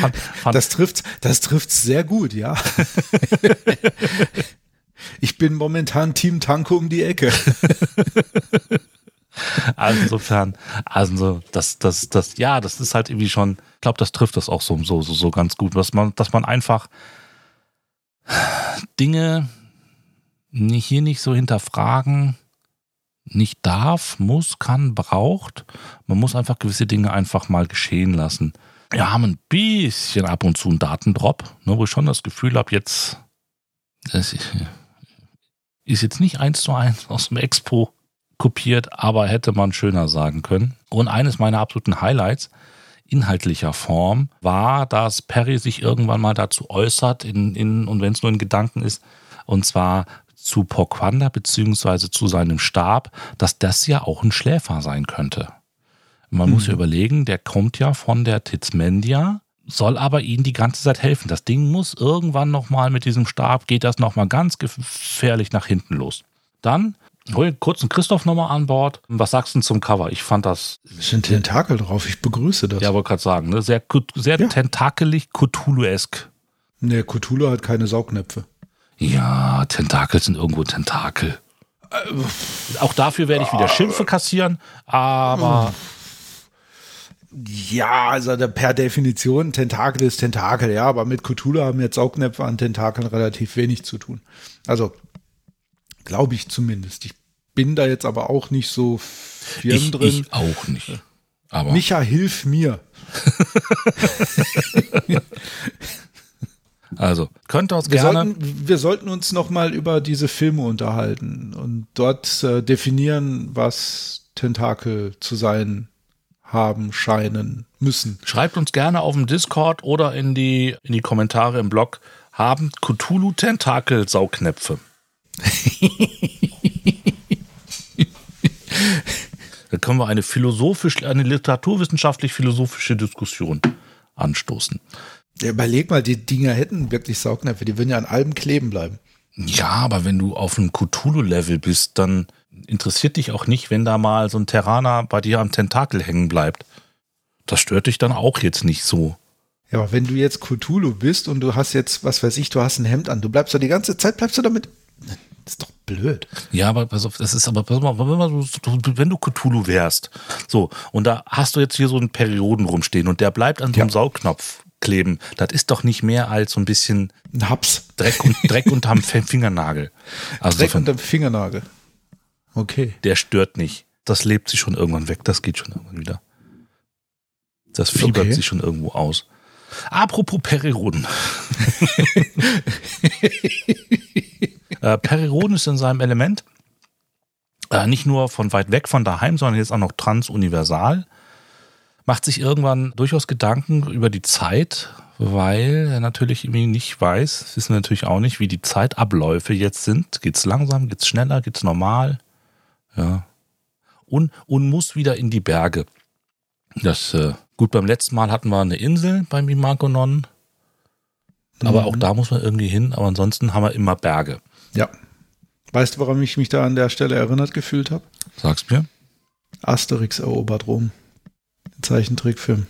[SPEAKER 2] fand, fand das trifft das trifft's sehr gut, ja. ich bin momentan Team Tanke um die Ecke.
[SPEAKER 1] Also insofern, also das, das, das, ja, das ist halt irgendwie schon, glaube, das trifft das auch so, so, so, so ganz gut, dass man, dass man einfach Dinge hier nicht so hinterfragen nicht darf, muss, kann, braucht. Man muss einfach gewisse Dinge einfach mal geschehen lassen. Wir haben ein bisschen ab und zu einen Datendrop, ne, wo ich schon das Gefühl habe, jetzt das ist jetzt nicht eins zu eins aus dem Expo kopiert, aber hätte man schöner sagen können. Und eines meiner absoluten Highlights inhaltlicher Form war, dass Perry sich irgendwann mal dazu äußert, in, in, und wenn es nur in Gedanken ist, und zwar zu Porquanda beziehungsweise zu seinem Stab, dass das ja auch ein Schläfer sein könnte. Man mhm. muss ja mhm. überlegen, der kommt ja von der Tizmendia, soll aber ihnen die ganze Zeit helfen. Das Ding muss irgendwann nochmal mit diesem Stab, geht das nochmal ganz gefährlich nach hinten los. Dann hol kurz einen Christoph nochmal an Bord. Was sagst du zum Cover? Ich fand das.
[SPEAKER 2] Es sind Tentakel drauf, ich begrüße das.
[SPEAKER 1] Ja, wollte gerade sagen, ne? sehr, sehr ja. tentakelig, Cthulhu-esk.
[SPEAKER 2] Nee, Cthulhu hat keine Saugnäpfe.
[SPEAKER 1] Ja, Tentakel sind irgendwo Tentakel. Äh, Auch dafür werde ich wieder Schimpfe kassieren, aber.
[SPEAKER 2] Ja, also per Definition, Tentakel ist Tentakel, ja, aber mit Cthulhu haben jetzt Saugnäpfe an Tentakeln relativ wenig zu tun. Also, glaube ich zumindest. Ich bin da jetzt aber auch nicht so firm
[SPEAKER 1] ich,
[SPEAKER 2] drin.
[SPEAKER 1] Ich auch nicht. Aber
[SPEAKER 2] Micha, hilf mir.
[SPEAKER 1] Also, könnt ihr uns
[SPEAKER 2] wir
[SPEAKER 1] gerne.
[SPEAKER 2] Sollten, wir sollten uns nochmal über diese Filme unterhalten und dort äh, definieren, was Tentakel zu sein haben, scheinen, müssen.
[SPEAKER 1] Schreibt uns gerne auf dem Discord oder in die, in die Kommentare im Blog. Haben Cthulhu Tentakel Sauknäpfe? da können wir eine philosophisch, eine literaturwissenschaftlich-philosophische Diskussion anstoßen.
[SPEAKER 2] Ja, überleg mal, die Dinger hätten wirklich Saugnäpfe, die würden ja an allem kleben bleiben.
[SPEAKER 1] Ja, aber wenn du auf einem Cthulhu-Level bist, dann interessiert dich auch nicht, wenn da mal so ein Terraner bei dir am Tentakel hängen bleibt. Das stört dich dann auch jetzt nicht so.
[SPEAKER 2] Ja, aber wenn du jetzt Cthulhu bist und du hast jetzt, was weiß ich, du hast ein Hemd an, du bleibst doch die ganze Zeit, bleibst du damit. Das ist doch blöd.
[SPEAKER 1] Ja, aber pass auf, das ist aber, pass mal, wenn du Cthulhu wärst, so, und da hast du jetzt hier so einen Perioden rumstehen und der bleibt an so einem ja. Saugknopf kleben. Das ist doch nicht mehr als so ein bisschen
[SPEAKER 2] Haps.
[SPEAKER 1] Dreck, und, Dreck unterm Fingernagel.
[SPEAKER 2] Also Dreck unterm Fingernagel. Okay.
[SPEAKER 1] Der stört nicht. Das lebt sich schon irgendwann weg. Das geht schon irgendwann wieder. Das fiebert okay. sich schon irgendwo aus. Apropos Periroden. äh, Periroden ist in seinem Element äh, nicht nur von weit weg von daheim, sondern jetzt auch noch transuniversal macht sich irgendwann durchaus Gedanken über die Zeit, weil er natürlich irgendwie nicht weiß, wissen wir natürlich auch nicht, wie die Zeitabläufe jetzt sind. Geht's langsam, geht's schneller, geht's normal? Ja. Und, und muss wieder in die Berge. Das, äh, gut, beim letzten Mal hatten wir eine Insel beim Imagonon. Aber mhm. auch da muss man irgendwie hin. Aber ansonsten haben wir immer Berge.
[SPEAKER 2] Ja. Weißt du, warum ich mich da an der Stelle erinnert gefühlt habe?
[SPEAKER 1] Sag's mir.
[SPEAKER 2] Asterix erobert Rom. Zeichentrickfilm.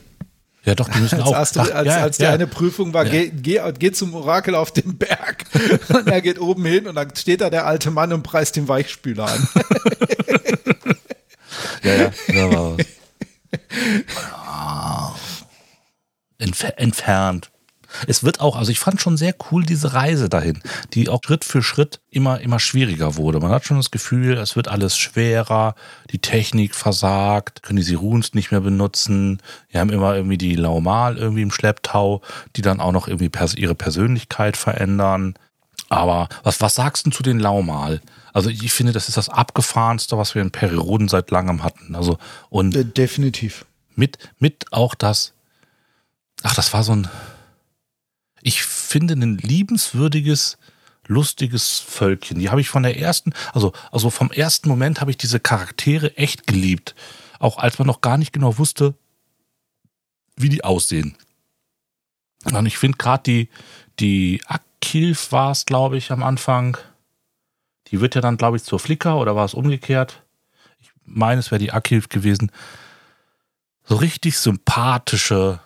[SPEAKER 1] Ja, doch, die müssen
[SPEAKER 2] als
[SPEAKER 1] auch.
[SPEAKER 2] Astrid, als, ja, als die ja. eine Prüfung war, geh, geh, geh, zum Orakel auf den Berg. Und er geht oben hin und dann steht da der alte Mann und preist den Weichspüler an.
[SPEAKER 1] ja, ja, da war was. Entfer entfernt es wird auch, also ich fand schon sehr cool diese Reise dahin, die auch Schritt für Schritt immer, immer schwieriger wurde. Man hat schon das Gefühl, es wird alles schwerer, die Technik versagt, können die Siruns nicht mehr benutzen. Wir haben immer irgendwie die Laumal irgendwie im Schlepptau, die dann auch noch irgendwie pers ihre Persönlichkeit verändern. Aber was, was sagst du zu den Laumal? Also ich finde, das ist das abgefahrenste, was wir in Perioden seit langem hatten. Also und
[SPEAKER 2] definitiv.
[SPEAKER 1] Mit, mit auch das, ach, das war so ein, ich finde, ein liebenswürdiges lustiges Völkchen. Die habe ich von der ersten, also, also vom ersten Moment habe ich diese Charaktere echt geliebt. Auch als man noch gar nicht genau wusste, wie die aussehen. Und ich finde gerade die, die Akilf war es, glaube ich, am Anfang. Die wird ja dann, glaube ich, zur Flicker oder war es umgekehrt? Ich meine, es wäre die Akilf gewesen. So richtig sympathische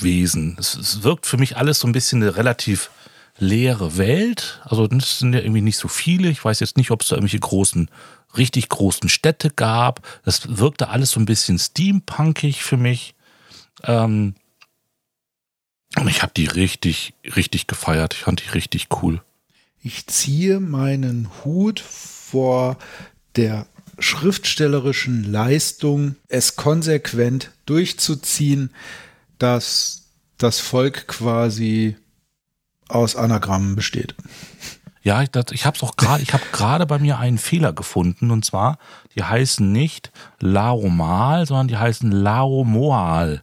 [SPEAKER 1] Wesen. Es, es, wirkt für mich alles so ein bisschen eine relativ leere Welt. Also es sind ja irgendwie nicht so viele. Ich weiß jetzt nicht, ob es da irgendwelche großen, richtig großen Städte gab. Das wirkte alles so ein bisschen steampunkig für mich. Ähm und ich habe die richtig, richtig gefeiert. Ich fand die richtig cool.
[SPEAKER 2] Ich ziehe meinen Hut vor der schriftstellerischen Leistung, es konsequent durchzuziehen, dass das Volk quasi aus Anagrammen besteht.
[SPEAKER 1] Ja, ich, ich habe es auch gerade, ich habe gerade bei mir einen Fehler gefunden und zwar, die heißen nicht Laomal, sondern die heißen Laomoal.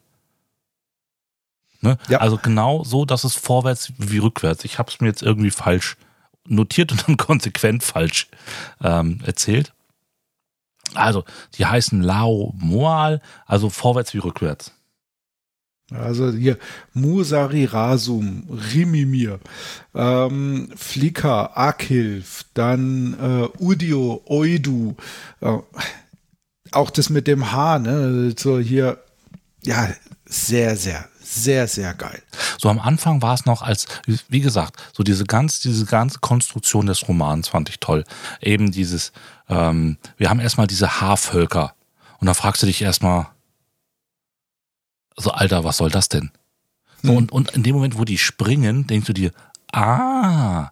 [SPEAKER 1] Ne? Ja. Also genau so, dass es vorwärts wie rückwärts. Ich habe es mir jetzt irgendwie falsch notiert und dann konsequent falsch ähm, erzählt. Also, die heißen Lao Moal, also vorwärts wie rückwärts.
[SPEAKER 2] Also hier Musari Rasum, Rimimir, ähm, Flika, Akilf, dann äh, Udio, Oidu, äh, auch das mit dem H, ne? So hier, ja, sehr, sehr, sehr, sehr geil.
[SPEAKER 1] So am Anfang war es noch als, wie gesagt, so diese ganz, diese ganze Konstruktion des Romans fand ich toll. Eben dieses, ähm, wir haben erstmal diese Haarvölker. Und da fragst du dich erstmal, so, Alter, was soll das denn? So, hm. und, und in dem Moment, wo die springen, denkst du dir, ah,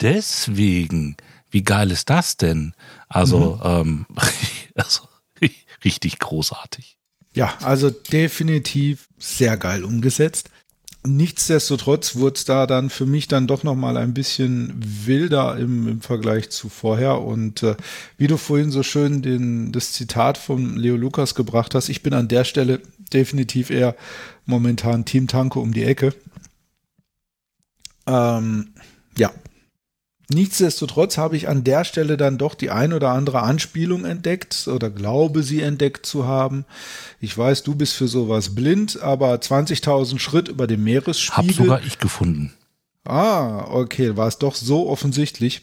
[SPEAKER 1] deswegen, wie geil ist das denn? Also, mhm. ähm, also richtig großartig.
[SPEAKER 2] Ja, also definitiv sehr geil umgesetzt. Nichtsdestotrotz wurde es da dann für mich dann doch noch mal ein bisschen wilder im, im Vergleich zu vorher. Und äh, wie du vorhin so schön den, das Zitat von Leo Lukas gebracht hast, ich bin an der Stelle definitiv eher momentan Team Tanke um die Ecke. Ähm, ja, Nichtsdestotrotz habe ich an der Stelle dann doch die ein oder andere Anspielung entdeckt oder glaube sie entdeckt zu haben. Ich weiß, du bist für sowas blind, aber 20.000 Schritt über dem Meeresspiegel.
[SPEAKER 1] Hab sogar ich gefunden.
[SPEAKER 2] Ah, okay, war es doch so offensichtlich.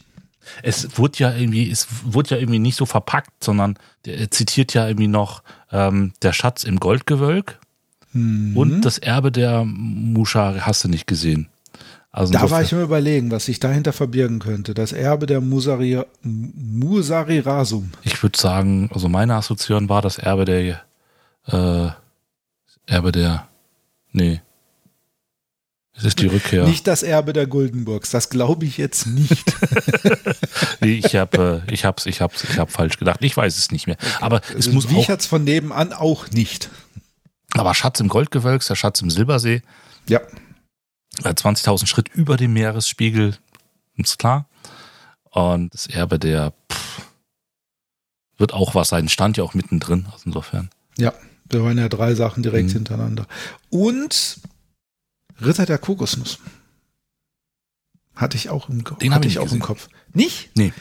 [SPEAKER 1] Es wurde ja irgendwie, es wurde ja irgendwie nicht so verpackt, sondern er zitiert ja irgendwie noch ähm, der Schatz im Goldgewölk mhm. und das Erbe der Musha hast du nicht gesehen.
[SPEAKER 2] Also da war ich mir überlegen, was sich dahinter verbirgen könnte. Das Erbe der Musari, Musari Rasum.
[SPEAKER 1] Ich würde sagen, also meine Assoziation war das Erbe der äh, Erbe der Nee. Es ist die Rückkehr.
[SPEAKER 2] Nicht das Erbe der Guldenburgs, das glaube ich jetzt nicht.
[SPEAKER 1] nee, ich habe äh, ich hab's ich hab's ich habe falsch gedacht. Ich weiß es nicht mehr. Okay. Aber es also muss
[SPEAKER 2] Wichert's von nebenan auch nicht.
[SPEAKER 1] Aber Schatz im Goldgewölk, der Schatz im Silbersee.
[SPEAKER 2] Ja.
[SPEAKER 1] 20.000 äh, Schritt über dem Meeresspiegel, ist klar. Und das Erbe der pff, wird auch was sein, stand ja auch mittendrin, also insofern.
[SPEAKER 2] Ja, da waren ja drei Sachen direkt mhm. hintereinander. Und Ritter der Kokosnuss. Hatte ich auch im,
[SPEAKER 1] Den hatte ich auch gesehen. im Kopf.
[SPEAKER 2] Nicht?
[SPEAKER 1] Nee.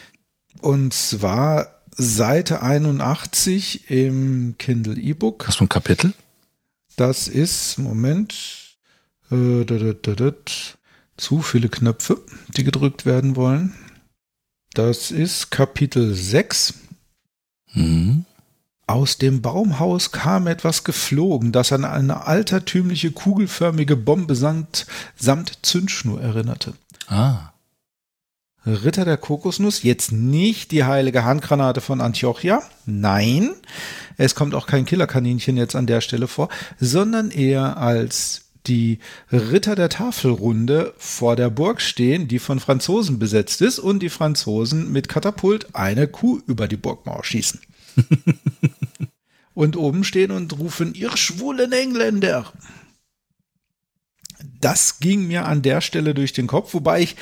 [SPEAKER 2] Und zwar Seite 81 im Kindle E-Book.
[SPEAKER 1] Hast du ein Kapitel?
[SPEAKER 2] Das ist, Moment, äh, zu viele Knöpfe, die gedrückt werden wollen. Das ist Kapitel 6. Mhm. Aus dem Baumhaus kam etwas geflogen, das an eine altertümliche kugelförmige Bombe samt, samt Zündschnur erinnerte.
[SPEAKER 1] Ah.
[SPEAKER 2] Ritter der Kokosnuss, jetzt nicht die heilige Handgranate von Antiochia. Nein, es kommt auch kein Killerkaninchen jetzt an der Stelle vor, sondern eher als die Ritter der Tafelrunde vor der Burg stehen, die von Franzosen besetzt ist und die Franzosen mit Katapult eine Kuh über die Burgmauer schießen. und oben stehen und rufen, ihr schwulen Engländer. Das ging mir an der Stelle durch den Kopf, wobei ich,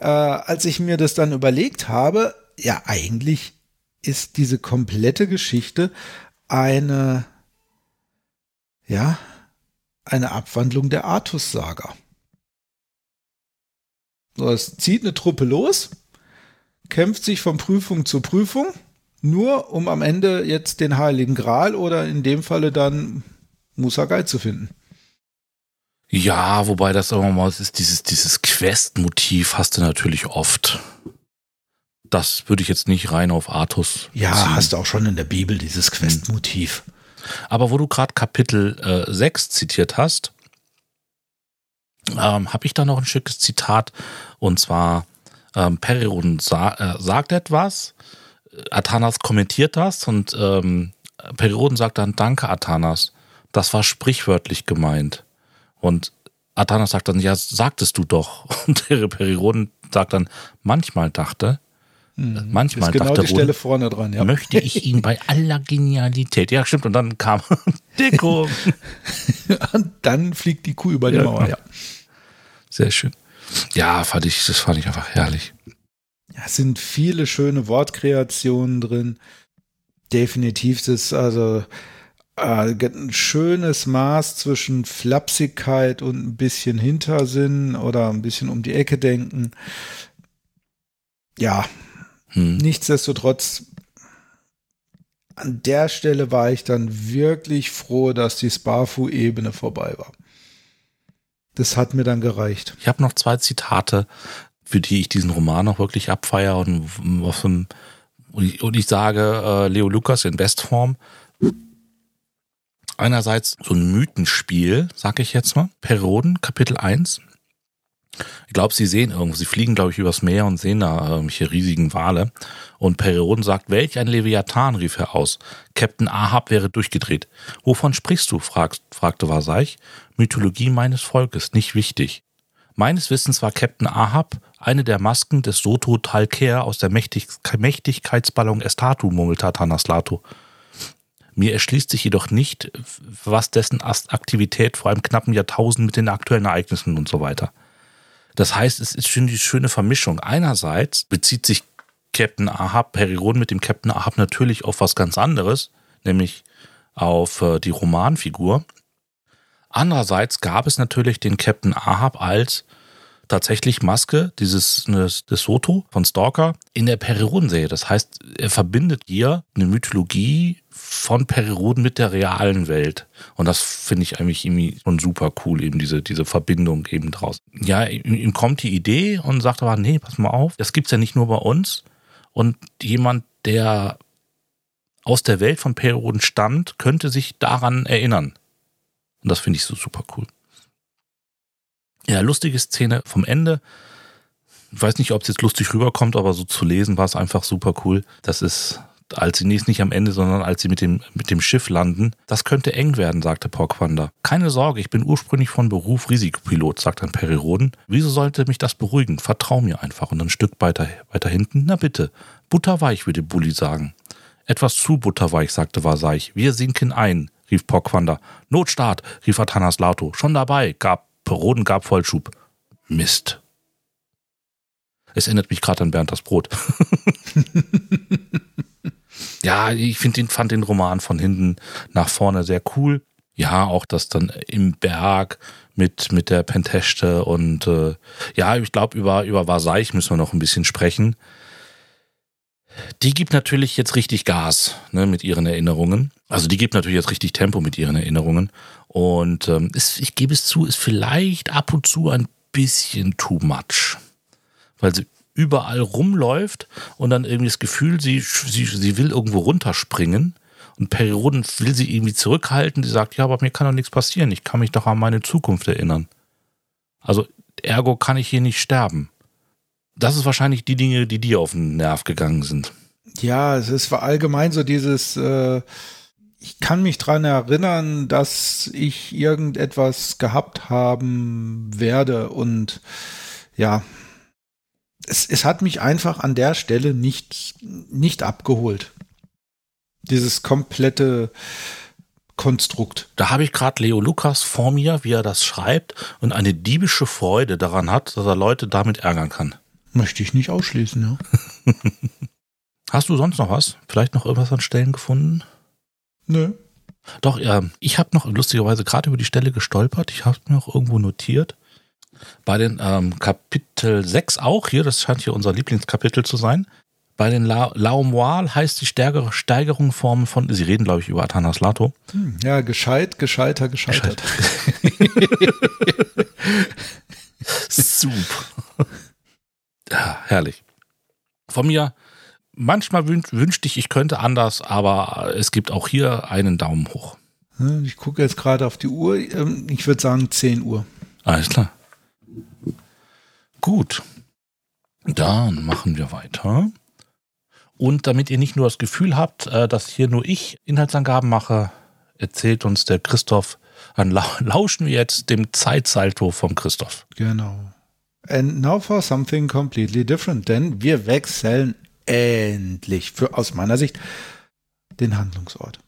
[SPEAKER 2] äh, als ich mir das dann überlegt habe, ja, eigentlich ist diese komplette Geschichte eine, ja, eine Abwandlung der Artus-Saga. So, es zieht eine Truppe los, kämpft sich von Prüfung zu Prüfung, nur um am Ende jetzt den Heiligen Gral oder in dem Falle dann Musagai zu finden.
[SPEAKER 1] Ja, wobei das wir mal, ist dieses, dieses Quest-Motiv hast du natürlich oft. Das würde ich jetzt nicht rein auf Artus.
[SPEAKER 2] Ja, ziehen. hast du auch schon in der Bibel dieses Quest-Motiv.
[SPEAKER 1] Aber wo du gerade Kapitel äh, 6 zitiert hast, ähm, habe ich da noch ein schickes Zitat. Und zwar, ähm, Perioden sa äh, sagt etwas, Athanas kommentiert das und ähm, Perioden sagt dann, danke Athanas. Das war sprichwörtlich gemeint. Und Athanas sagt dann, ja, sagtest du doch. Und der Perioden sagt dann, manchmal dachte, hm, manchmal
[SPEAKER 2] genau
[SPEAKER 1] dachte
[SPEAKER 2] die Stelle vorne dran,
[SPEAKER 1] ja. möchte ich ihn bei aller Genialität. Ja, stimmt. Und dann kam Deko.
[SPEAKER 2] und dann fliegt die Kuh über die
[SPEAKER 1] ja,
[SPEAKER 2] Mauer.
[SPEAKER 1] Ja. Sehr schön. Ja, fand ich, das fand ich einfach herrlich.
[SPEAKER 2] Ja, es sind viele schöne Wortkreationen drin. Definitiv ist also äh, ein schönes Maß zwischen Flapsigkeit und ein bisschen Hintersinn oder ein bisschen um die Ecke denken. Ja, hm. nichtsdestotrotz, an der Stelle war ich dann wirklich froh, dass die Sparfu-Ebene vorbei war. Das hat mir dann gereicht.
[SPEAKER 1] Ich habe noch zwei Zitate, für die ich diesen Roman noch wirklich abfeiere und, und, ich, sage äh, Leo Lukas in Bestform einerseits so ein Mythenspiel, sag ich jetzt mal. Perioden, Kapitel 1. Ich glaube, sie sehen irgendwo, sie fliegen, glaube ich, übers Meer und sehen da irgendwelche riesigen Wale. Und Perioden sagt, welch ein Leviathan, rief er aus. Captain Ahab wäre durchgedreht. Wovon sprichst du? fragt, fragte Vasaich. Mythologie meines Volkes, nicht wichtig. Meines Wissens war Captain Ahab eine der Masken des Soto Talker aus der Mächtig Mächtigkeitsballon Estatu, murmelte Tanaslato. Mir erschließt sich jedoch nicht, was dessen Aktivität vor einem knappen Jahrtausend mit den aktuellen Ereignissen und so weiter. Das heißt, es ist schon die schöne Vermischung. Einerseits bezieht sich Captain Ahab, Periron mit dem Captain Ahab natürlich auf was ganz anderes, nämlich auf äh, die Romanfigur. Andererseits gab es natürlich den Captain Ahab als tatsächlich Maske dieses des, des Soto von Stalker in der Periodenserie. Das heißt, er verbindet hier eine Mythologie von Perioden mit der realen Welt. Und das finde ich eigentlich irgendwie schon super cool, eben diese, diese Verbindung eben draus. Ja, ihm, kommt die Idee und sagt aber, nee, pass mal auf, das gibt's ja nicht nur bei uns. Und jemand, der aus der Welt von Perioden stammt, könnte sich daran erinnern. Und das finde ich so super cool. Ja, lustige Szene vom Ende. Ich weiß nicht, ob es jetzt lustig rüberkommt, aber so zu lesen war es einfach super cool. Das ist, als sie nicht, nicht am Ende, sondern als sie mit dem, mit dem Schiff landen. Das könnte eng werden, sagte Porquander. Keine Sorge, ich bin ursprünglich von Beruf Risikopilot, sagt dann Periroden. Wieso sollte mich das beruhigen? Vertrau mir einfach. Und ein Stück weiter, weiter hinten, na bitte. Butterweich, würde Bulli sagen. Etwas zu butterweich, sagte Vasaich. Wir sinken ein, rief Porquander. Notstart, rief Atanas Lato. Schon dabei, gab Peroden gab Vollschub. Mist. Es erinnert mich gerade an Bernd das Brot. ja, ich finde den, fand den Roman von hinten nach vorne sehr cool. Ja, auch das dann im Berg mit, mit der Pentechte und äh, ja, ich glaube, über, über Vasaich müssen wir noch ein bisschen sprechen. Die gibt natürlich jetzt richtig Gas ne, mit ihren Erinnerungen. Also die gibt natürlich jetzt richtig Tempo mit ihren Erinnerungen. Und ähm, ist, ich gebe es zu, ist vielleicht ab und zu ein bisschen too much. Weil sie überall rumläuft und dann irgendwie das Gefühl, sie, sie, sie will irgendwo runterspringen. Und Perioden will sie irgendwie zurückhalten. Sie sagt, ja, aber mir kann doch nichts passieren. Ich kann mich doch an meine Zukunft erinnern. Also, ergo kann ich hier nicht sterben das ist wahrscheinlich die Dinge, die dir auf den Nerv gegangen sind.
[SPEAKER 2] Ja, es ist allgemein so dieses, äh, ich kann mich dran erinnern, dass ich irgendetwas gehabt haben werde und ja, es, es hat mich einfach an der Stelle nicht, nicht abgeholt. Dieses komplette Konstrukt.
[SPEAKER 1] Da habe ich gerade Leo Lukas vor mir, wie er das schreibt und eine diebische Freude daran hat, dass er Leute damit ärgern kann.
[SPEAKER 2] Möchte ich nicht ausschließen, ja.
[SPEAKER 1] Hast du sonst noch was? Vielleicht noch irgendwas an Stellen gefunden?
[SPEAKER 2] Nö.
[SPEAKER 1] Doch, ja, ich habe noch lustigerweise gerade über die Stelle gestolpert. Ich habe mir auch irgendwo notiert. Bei den ähm, Kapitel 6 auch hier, das scheint hier unser Lieblingskapitel zu sein. Bei den La Laumoal heißt die stärkere Steigerungsform von, Sie reden, glaube ich, über Athanas Lato.
[SPEAKER 2] Hm, ja, gescheit, gescheiter, gescheitert.
[SPEAKER 1] Gescheit. Super. Ja, herrlich. Von mir, manchmal wün wünschte ich, ich könnte anders, aber es gibt auch hier einen Daumen hoch.
[SPEAKER 2] Hm, ich gucke jetzt gerade auf die Uhr. Ähm, ich würde sagen 10 Uhr.
[SPEAKER 1] Alles klar. Gut. Dann machen wir weiter. Und damit ihr nicht nur das Gefühl habt, äh, dass hier nur ich Inhaltsangaben mache, erzählt uns der Christoph, dann lauschen wir jetzt dem Zeitsalto vom Christoph.
[SPEAKER 2] Genau. And now for something completely different, denn wir wechseln endlich, für, aus meiner Sicht, den Handlungsort.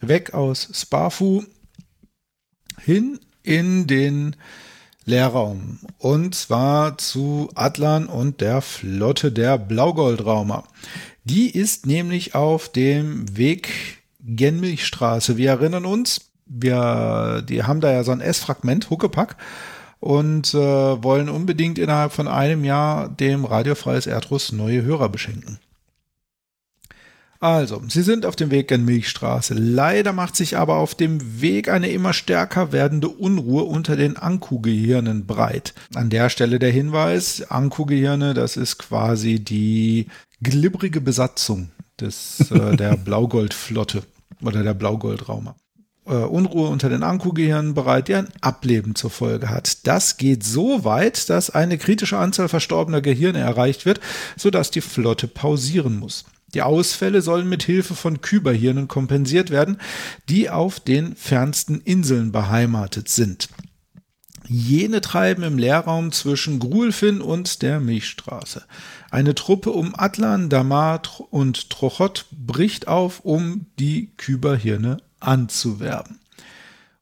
[SPEAKER 2] Weg aus Sparfu hin in den Leerraum. Und zwar zu Atlan und der Flotte der Blaugoldraumer. Die ist nämlich auf dem Weg Genmilchstraße. Wir erinnern uns, wir, die haben da ja so ein S-Fragment, Huckepack, und äh, wollen unbedingt innerhalb von einem Jahr dem Radiofreies Erdruss neue Hörer beschenken. Also, sie sind auf dem Weg in Milchstraße. Leider macht sich aber auf dem Weg eine immer stärker werdende Unruhe unter den Anku-Gehirnen breit. An der Stelle der Hinweis, Anku-Gehirne, das ist quasi die glibbrige Besatzung des, äh, der Blaugoldflotte oder der Blaugoldraumer. Äh, Unruhe unter den Anku-Gehirnen bereit, die ein Ableben zur Folge hat. Das geht so weit, dass eine kritische Anzahl verstorbener Gehirne erreicht wird, sodass die Flotte pausieren muss. Die Ausfälle sollen mit Hilfe von Kyberhirnen kompensiert werden, die auf den fernsten Inseln beheimatet sind. Jene treiben im Leerraum zwischen Gruelfin und der Milchstraße. Eine Truppe um Atlan, Damar und Trochot bricht auf, um die Kyberhirne anzuwerben.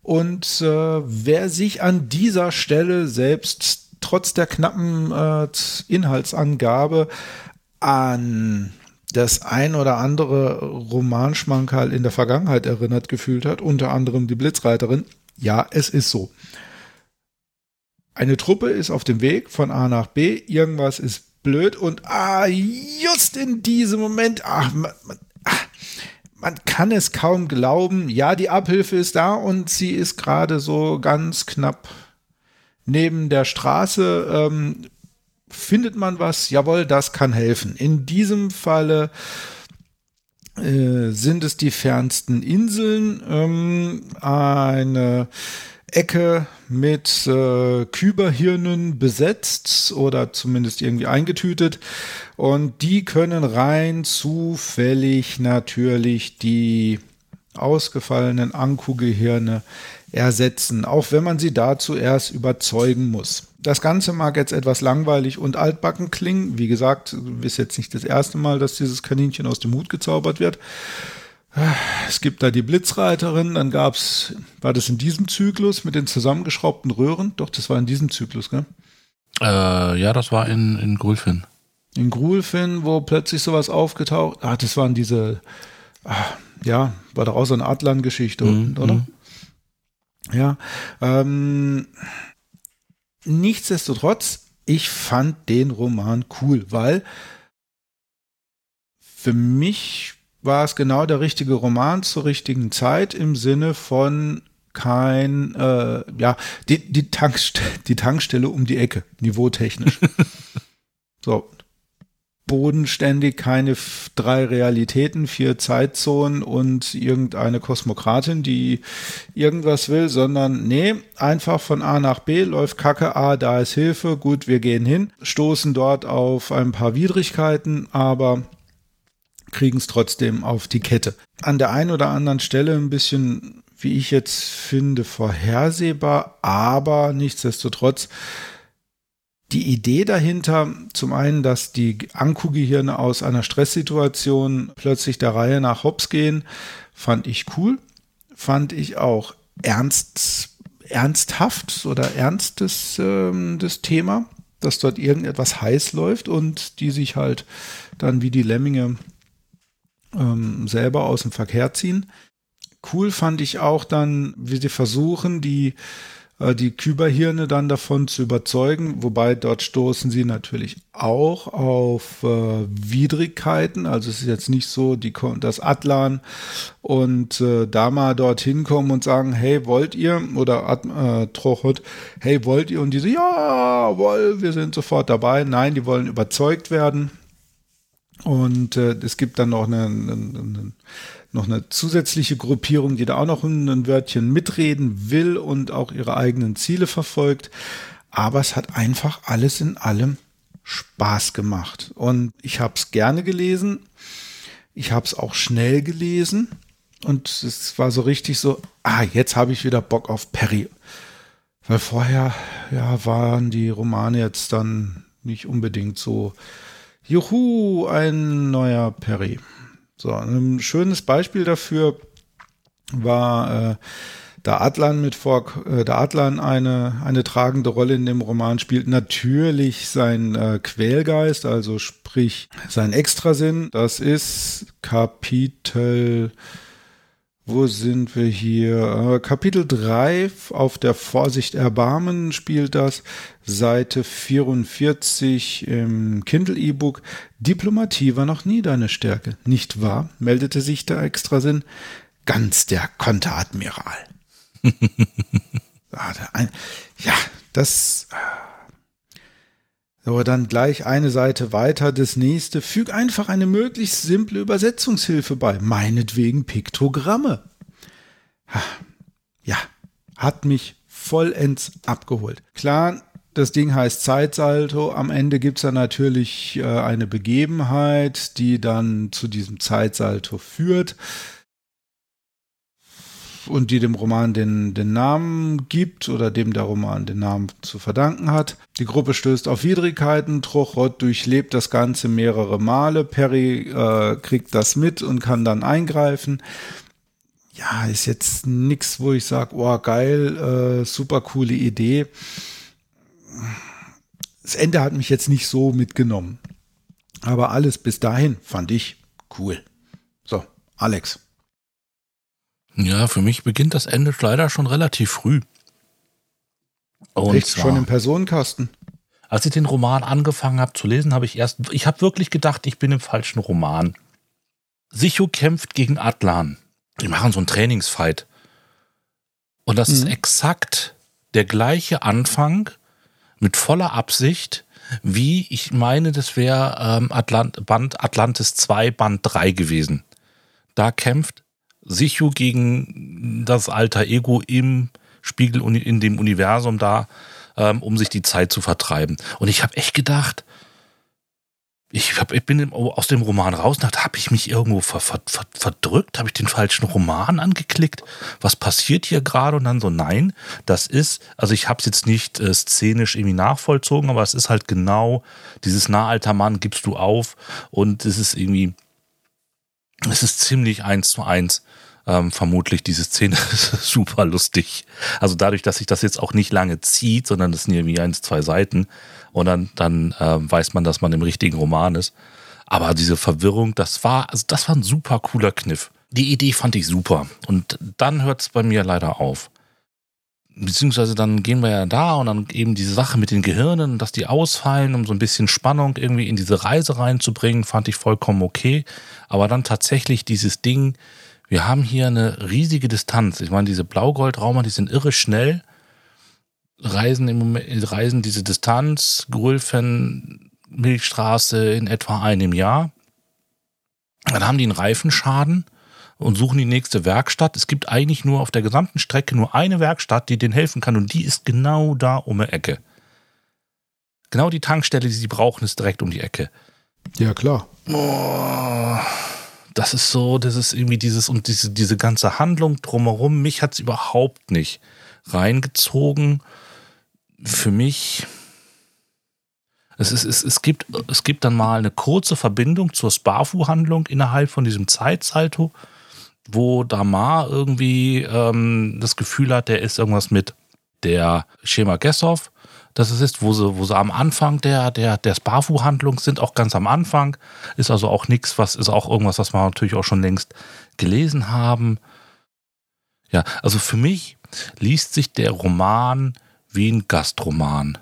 [SPEAKER 2] Und äh, wer sich an dieser Stelle selbst trotz der knappen äh, Inhaltsangabe an das ein oder andere Romanschmankerl in der Vergangenheit erinnert gefühlt hat, unter anderem die Blitzreiterin. Ja, es ist so. Eine Truppe ist auf dem Weg von A nach B, irgendwas ist blöd und ah, just in diesem Moment, ach, man, man, ach, man kann es kaum glauben. Ja, die Abhilfe ist da und sie ist gerade so ganz knapp neben der Straße. Ähm, findet man was, jawohl, das kann helfen. In diesem Falle äh, sind es die fernsten Inseln, ähm, eine Ecke mit äh, Kyberhirnen besetzt oder zumindest irgendwie eingetütet. Und die können rein zufällig natürlich die ausgefallenen Anku-Gehirne ersetzen, auch wenn man sie dazu erst überzeugen muss. Das Ganze mag jetzt etwas langweilig und altbacken klingen. Wie gesagt, ist jetzt nicht das erste Mal, dass dieses Kaninchen aus dem Hut gezaubert wird. Es gibt da die Blitzreiterin, dann gab es, war das in diesem Zyklus mit den zusammengeschraubten Röhren? Doch, das war in diesem Zyklus, gell?
[SPEAKER 1] Äh, ja, das war in, in Grulfin.
[SPEAKER 2] In Grulfin, wo plötzlich sowas aufgetaucht, ah, das waren diese, ah, ja, war doch auch so eine Adlan-Geschichte, mhm, oder? Mhm. Ja, ähm, nichtsdestotrotz, ich fand den Roman cool, weil für mich war es genau der richtige Roman zur richtigen Zeit im Sinne von kein, äh, ja, die, die, Tankst die Tankstelle um die Ecke, niveautechnisch. so, bodenständig, keine drei Realitäten, vier Zeitzonen und irgendeine Kosmokratin, die irgendwas will, sondern nee, einfach von A nach B läuft Kacke, A, da ist Hilfe, gut, wir gehen hin, stoßen dort auf ein paar Widrigkeiten, aber kriegen es trotzdem auf die Kette. An der einen oder anderen Stelle ein bisschen, wie ich jetzt finde, vorhersehbar, aber nichtsdestotrotz die Idee dahinter, zum einen, dass die Anku-Gehirne aus einer Stresssituation plötzlich der Reihe nach Hops gehen, fand ich cool. Fand ich auch ernst, ernsthaft oder ernstes ähm, das Thema, dass dort irgendetwas heiß läuft und die sich halt dann wie die Lemminge ähm, selber aus dem Verkehr ziehen. Cool fand ich auch dann, wie sie versuchen, die äh, die Kyberhirne dann davon zu überzeugen, wobei dort stoßen sie natürlich auch auf äh, Widrigkeiten. Also es ist jetzt nicht so, die, dass Atlan und äh, Dama dorthin kommen und sagen, hey, wollt ihr? Oder äh, Trochot, hey, wollt ihr? Und die so, ja, woll, wir sind sofort dabei. Nein, die wollen überzeugt werden. Und äh, es gibt dann noch eine, eine, noch eine zusätzliche Gruppierung, die da auch noch ein Wörtchen mitreden will und auch ihre eigenen Ziele verfolgt. Aber es hat einfach alles in allem Spaß gemacht. Und ich habe es gerne gelesen. Ich habe es auch schnell gelesen. Und es war so richtig so, ah, jetzt habe ich wieder Bock auf Perry. Weil vorher, ja, waren die Romane jetzt dann nicht unbedingt so, juhu, ein neuer Perry. So, ein schönes Beispiel dafür war äh, da Adlan mit vor, äh, da Adlan eine, eine tragende Rolle in dem Roman spielt, natürlich sein äh, Quälgeist, also sprich sein Extrasinn. Das ist Kapitel wo sind wir hier? Äh, Kapitel 3 auf der Vorsicht Erbarmen spielt das. Seite 44 im Kindle E-Book. Diplomatie war noch nie deine Stärke, nicht wahr? meldete sich der Extrasinn. Ganz der Konteradmiral. ja, das aber dann gleich eine Seite weiter das nächste. Füg einfach eine möglichst simple Übersetzungshilfe bei. Meinetwegen Piktogramme. Ja, hat mich vollends abgeholt. Klar, das Ding heißt Zeitsalto. Am Ende gibt es dann natürlich äh, eine Begebenheit, die dann zu diesem Zeitsalto führt und die dem Roman den, den Namen gibt oder dem der Roman den Namen zu verdanken hat. Die Gruppe stößt auf Widrigkeiten, Trochrott durchlebt das Ganze mehrere Male, Perry äh, kriegt das mit und kann dann eingreifen. Ja, ist jetzt nichts, wo ich sage, oh geil, äh, super coole Idee. Das Ende hat mich jetzt nicht so mitgenommen. Aber alles bis dahin fand ich cool. So, Alex.
[SPEAKER 1] Ja, für mich beginnt das Ende leider schon relativ früh.
[SPEAKER 2] Und Echt schon im Personenkasten?
[SPEAKER 1] Als ich den Roman angefangen habe zu lesen, habe ich erst, ich habe wirklich gedacht, ich bin im falschen Roman. Sichu kämpft gegen Atlan. Die machen so einen Trainingsfight. Und das mhm. ist exakt der gleiche Anfang mit voller Absicht, wie ich meine, das wäre ähm, Atlant Band Atlantis 2, Band 3 gewesen. Da kämpft Sichu gegen das alter Ego im Spiegel in dem Universum da, ähm, um sich die Zeit zu vertreiben. Und ich habe echt gedacht, ich, hab, ich bin aus dem Roman raus, da habe ich mich irgendwo ver, ver, ver, verdrückt, habe ich den falschen Roman angeklickt. Was passiert hier gerade? Und dann so, nein, das ist, also ich habe es jetzt nicht äh, szenisch irgendwie nachvollzogen, aber es ist halt genau dieses Nahalter Mann gibst du auf und es ist irgendwie, es ist ziemlich eins zu eins ähm, vermutlich diese Szene ist super lustig. Also dadurch, dass sich das jetzt auch nicht lange zieht, sondern es sind irgendwie eins, zwei Seiten und dann, dann äh, weiß man, dass man im richtigen Roman ist. Aber diese Verwirrung, das war, also das war ein super cooler Kniff. Die Idee fand ich super. Und dann hört es bei mir leider auf. Beziehungsweise dann gehen wir ja da und dann eben diese Sache mit den Gehirnen, dass die ausfallen, um so ein bisschen Spannung irgendwie in diese Reise reinzubringen, fand ich vollkommen okay. Aber dann tatsächlich dieses Ding, wir haben hier eine riesige Distanz. Ich meine, diese Blaugoldraumer, die sind irre schnell, reisen im Moment, reisen diese Distanz, Gulfen, Milchstraße in etwa einem Jahr. Dann haben die einen Reifenschaden und suchen die nächste Werkstatt. Es gibt eigentlich nur auf der gesamten Strecke nur eine Werkstatt, die denen helfen kann und die ist genau da um die Ecke. Genau die Tankstelle, die sie brauchen, ist direkt um die Ecke.
[SPEAKER 2] Ja, klar.
[SPEAKER 1] Oh das ist so, das ist irgendwie dieses und diese, diese ganze Handlung drumherum, mich hat es überhaupt nicht reingezogen. Für mich, es, ist, es, es, gibt, es gibt dann mal eine kurze Verbindung zur Sparfu-Handlung innerhalb von diesem Zeitsalto, wo Damar irgendwie ähm, das Gefühl hat, der ist irgendwas mit der Schema Gessov dass es ist, wo sie, wo sie am Anfang der, der, der Sparfu-Handlung sind, auch ganz am Anfang. Ist also auch nichts, was ist auch irgendwas, was wir natürlich auch schon längst gelesen haben. Ja, also für mich liest sich der Roman wie ein Gastroman,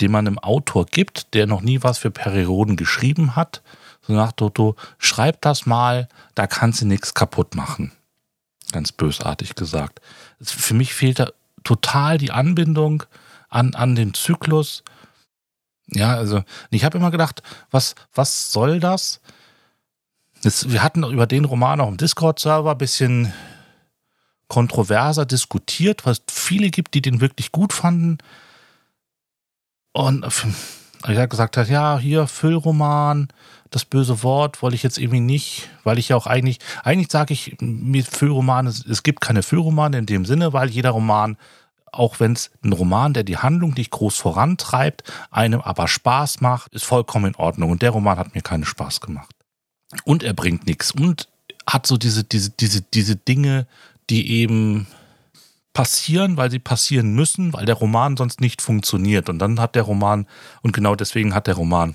[SPEAKER 1] den man einem Autor gibt, der noch nie was für Perioden geschrieben hat. So nach Toto, schreib das mal, da kannst du nichts kaputt machen. Ganz bösartig gesagt. Für mich fehlt da total die Anbindung an, an den Zyklus. Ja, also ich habe immer gedacht, was, was soll das? das? Wir hatten über den Roman auch im Discord-Server ein bisschen kontroverser diskutiert, was viele gibt, die den wirklich gut fanden. Und ich habe gesagt, ja, hier Füllroman, das böse Wort wollte ich jetzt irgendwie nicht, weil ich ja auch eigentlich, eigentlich sage ich mit Füllroman, es, es gibt keine Füllromane in dem Sinne, weil jeder Roman, auch wenn es ein Roman, der die Handlung nicht groß vorantreibt, einem aber Spaß macht, ist vollkommen in Ordnung. Und der Roman hat mir keinen Spaß gemacht. Und er bringt nichts und hat so diese, diese, diese, diese Dinge, die eben passieren, weil sie passieren müssen, weil der Roman sonst nicht funktioniert. Und dann hat der Roman, und genau deswegen hat der Roman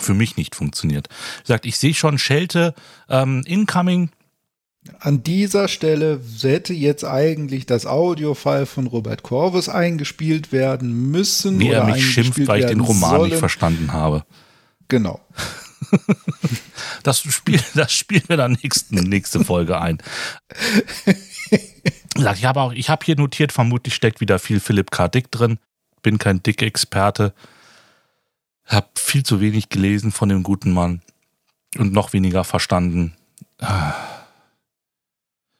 [SPEAKER 1] für mich nicht funktioniert. Wie gesagt, ich sehe schon Schelte ähm, incoming.
[SPEAKER 2] An dieser Stelle hätte jetzt eigentlich das Audiofile von Robert Corvus eingespielt werden müssen.
[SPEAKER 1] Wie er mich schimpft, weil ich den Roman sollen. nicht verstanden habe.
[SPEAKER 2] Genau.
[SPEAKER 1] das, Spiel, das spielen wir dann nächsten, nächste Folge ein. Ich habe auch, ich habe hier notiert, vermutlich steckt wieder viel Philipp K. Dick drin. Bin kein Dick-Experte. Hab viel zu wenig gelesen von dem guten Mann und noch weniger verstanden.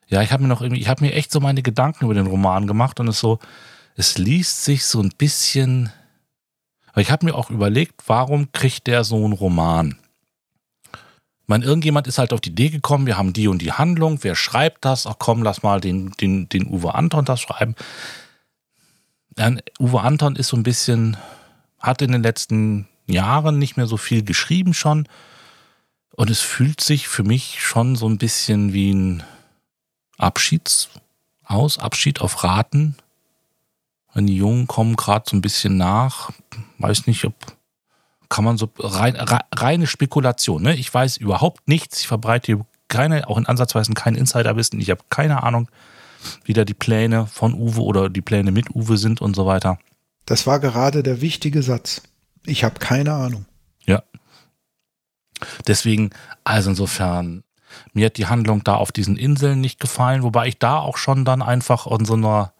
[SPEAKER 1] Ja, ich habe mir noch irgendwie, ich habe mir echt so meine Gedanken über den Roman gemacht und es so, es liest sich so ein bisschen. Ich habe mir auch überlegt, warum kriegt der so einen Roman? Meine, irgendjemand ist halt auf die Idee gekommen, wir haben die und die Handlung, wer schreibt das? Ach komm, lass mal den, den, den Uwe Anton das schreiben. Ja, Uwe Anton ist so ein bisschen, hat in den letzten Jahren nicht mehr so viel geschrieben schon. Und es fühlt sich für mich schon so ein bisschen wie ein Abschiedsaus, Abschied auf Raten. Wenn die Jungen kommen gerade so ein bisschen nach, weiß nicht, ob kann man so rein, reine Spekulation. Ne? Ich weiß überhaupt nichts. Ich verbreite hier keine, auch in Ansatzweisen kein Insiderwissen. Ich habe keine Ahnung, wie da die Pläne von Uwe oder die Pläne mit Uwe sind und so weiter.
[SPEAKER 2] Das war gerade der wichtige Satz. Ich habe keine Ahnung.
[SPEAKER 1] Ja. Deswegen, also insofern, mir hat die Handlung da auf diesen Inseln nicht gefallen, wobei ich da auch schon dann einfach in so einer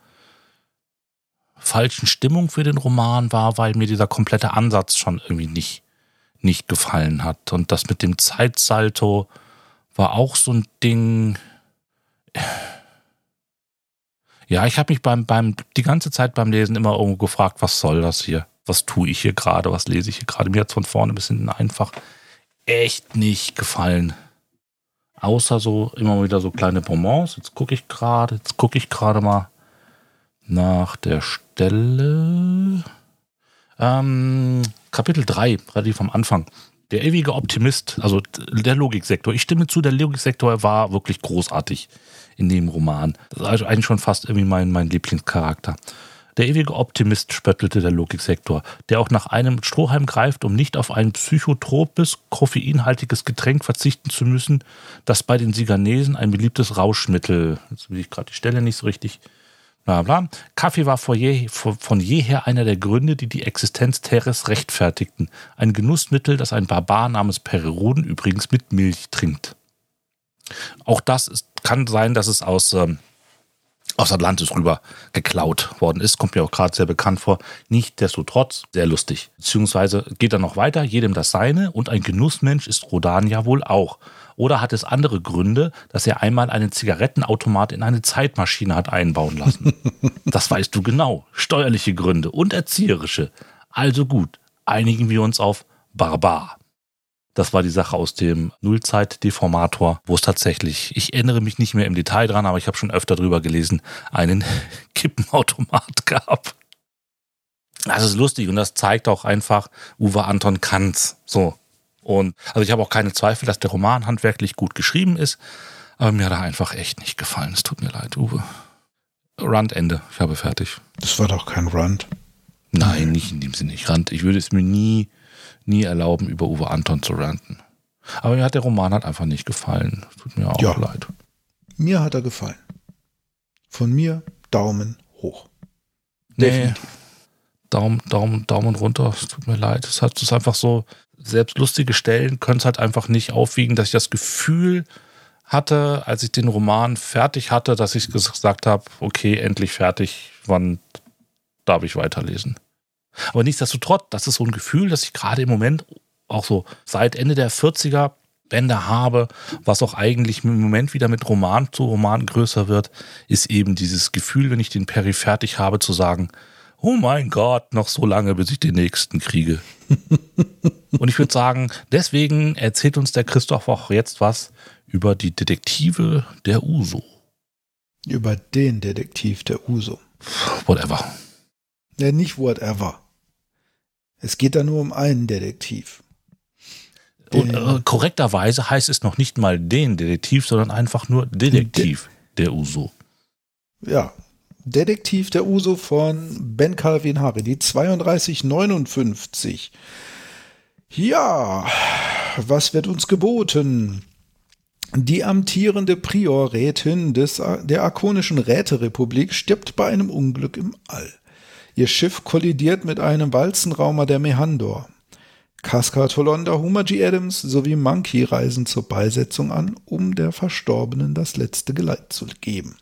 [SPEAKER 1] falschen Stimmung für den Roman war, weil mir dieser komplette Ansatz schon irgendwie nicht, nicht gefallen hat. Und das mit dem Zeitsalto war auch so ein Ding. Ja, ich habe mich beim, beim, die ganze Zeit beim Lesen immer irgendwo gefragt, was soll das hier? Was tue ich hier gerade? Was lese ich hier gerade? Mir hat es von vorne bis hinten einfach echt nicht gefallen. Außer so immer wieder so kleine Bonbons. Jetzt gucke ich gerade, jetzt gucke ich gerade mal nach der Stelle. Ähm, Kapitel 3, relativ am Anfang. Der ewige Optimist, also der Logiksektor. Ich stimme zu, der Logiksektor war wirklich großartig in dem Roman. Das ist also eigentlich schon fast irgendwie mein, mein Lieblingscharakter. Der ewige Optimist spöttelte der Logiksektor, der auch nach einem Strohhalm greift, um nicht auf ein psychotropes, koffeinhaltiges Getränk verzichten zu müssen, das bei den Siganesen ein beliebtes Rauschmittel, jetzt will ich gerade die Stelle nicht so richtig Bla bla. Kaffee war je, von jeher einer der Gründe, die die Existenz Teres rechtfertigten. Ein Genussmittel, das ein Barbar namens Pereruden übrigens mit Milch trinkt. Auch das ist, kann sein, dass es aus, ähm, aus Atlantis rüber geklaut worden ist. Kommt mir auch gerade sehr bekannt vor. Nichtsdestotrotz sehr lustig. Beziehungsweise geht er noch weiter, jedem das Seine und ein Genussmensch ist Rodan ja wohl auch. Oder hat es andere Gründe, dass er einmal einen Zigarettenautomat in eine Zeitmaschine hat einbauen lassen? das weißt du genau. Steuerliche Gründe und erzieherische. Also gut, einigen wir uns auf Barbar. Das war die Sache aus dem Nullzeit-Deformator, wo es tatsächlich, ich erinnere mich nicht mehr im Detail dran, aber ich habe schon öfter drüber gelesen, einen Kippenautomat gab. Das ist lustig und das zeigt auch einfach, Uwe Anton kann's. So, und also ich habe auch keine Zweifel, dass der Roman handwerklich gut geschrieben ist. Aber mir hat er einfach echt nicht gefallen. Es tut mir leid, Uwe. Rand Ende. Ich habe fertig.
[SPEAKER 2] Das war doch kein Rand.
[SPEAKER 1] Nein, nicht in dem Sinne. Ich rand. Ich würde es mir nie, nie erlauben, über Uwe Anton zu ranten. Aber mir hat der Roman halt einfach nicht gefallen. Es tut mir auch ja. leid.
[SPEAKER 2] Mir hat er gefallen. Von mir Daumen hoch.
[SPEAKER 1] Nee. Daumen, Daumen, Daumen runter. Es tut mir leid. Es hat es einfach so, selbst lustige Stellen können es halt einfach nicht aufwiegen, dass ich das Gefühl hatte, als ich den Roman fertig hatte, dass ich gesagt habe, okay, endlich fertig, wann darf ich weiterlesen? Aber nichtsdestotrotz, das ist so ein Gefühl, dass ich gerade im Moment auch so seit Ende der 40er Bände habe, was auch eigentlich im Moment wieder mit Roman zu Roman größer wird, ist eben dieses Gefühl, wenn ich den Perry fertig habe, zu sagen, oh mein Gott, noch so lange, bis ich den nächsten kriege. Und ich würde sagen, deswegen erzählt uns der Christoph auch jetzt was über die Detektive der Uso.
[SPEAKER 2] Über den Detektiv der Uso.
[SPEAKER 1] Whatever.
[SPEAKER 2] Ja, nicht whatever. Es geht da nur um einen Detektiv.
[SPEAKER 1] Und äh, korrekterweise heißt es noch nicht mal den Detektiv, sondern einfach nur Detektiv De der Uso.
[SPEAKER 2] Ja, Detektiv der Uso von Ben Calvin Harry, die 3259. Ja, was wird uns geboten? Die amtierende Priorätin des, der Arkonischen Räterepublik stirbt bei einem Unglück im All. Ihr Schiff kollidiert mit einem Walzenraumer der Mehandor. Casca Tolonda, Homer G. Adams sowie Monkey reisen zur Beisetzung an, um der Verstorbenen das letzte Geleit zu geben.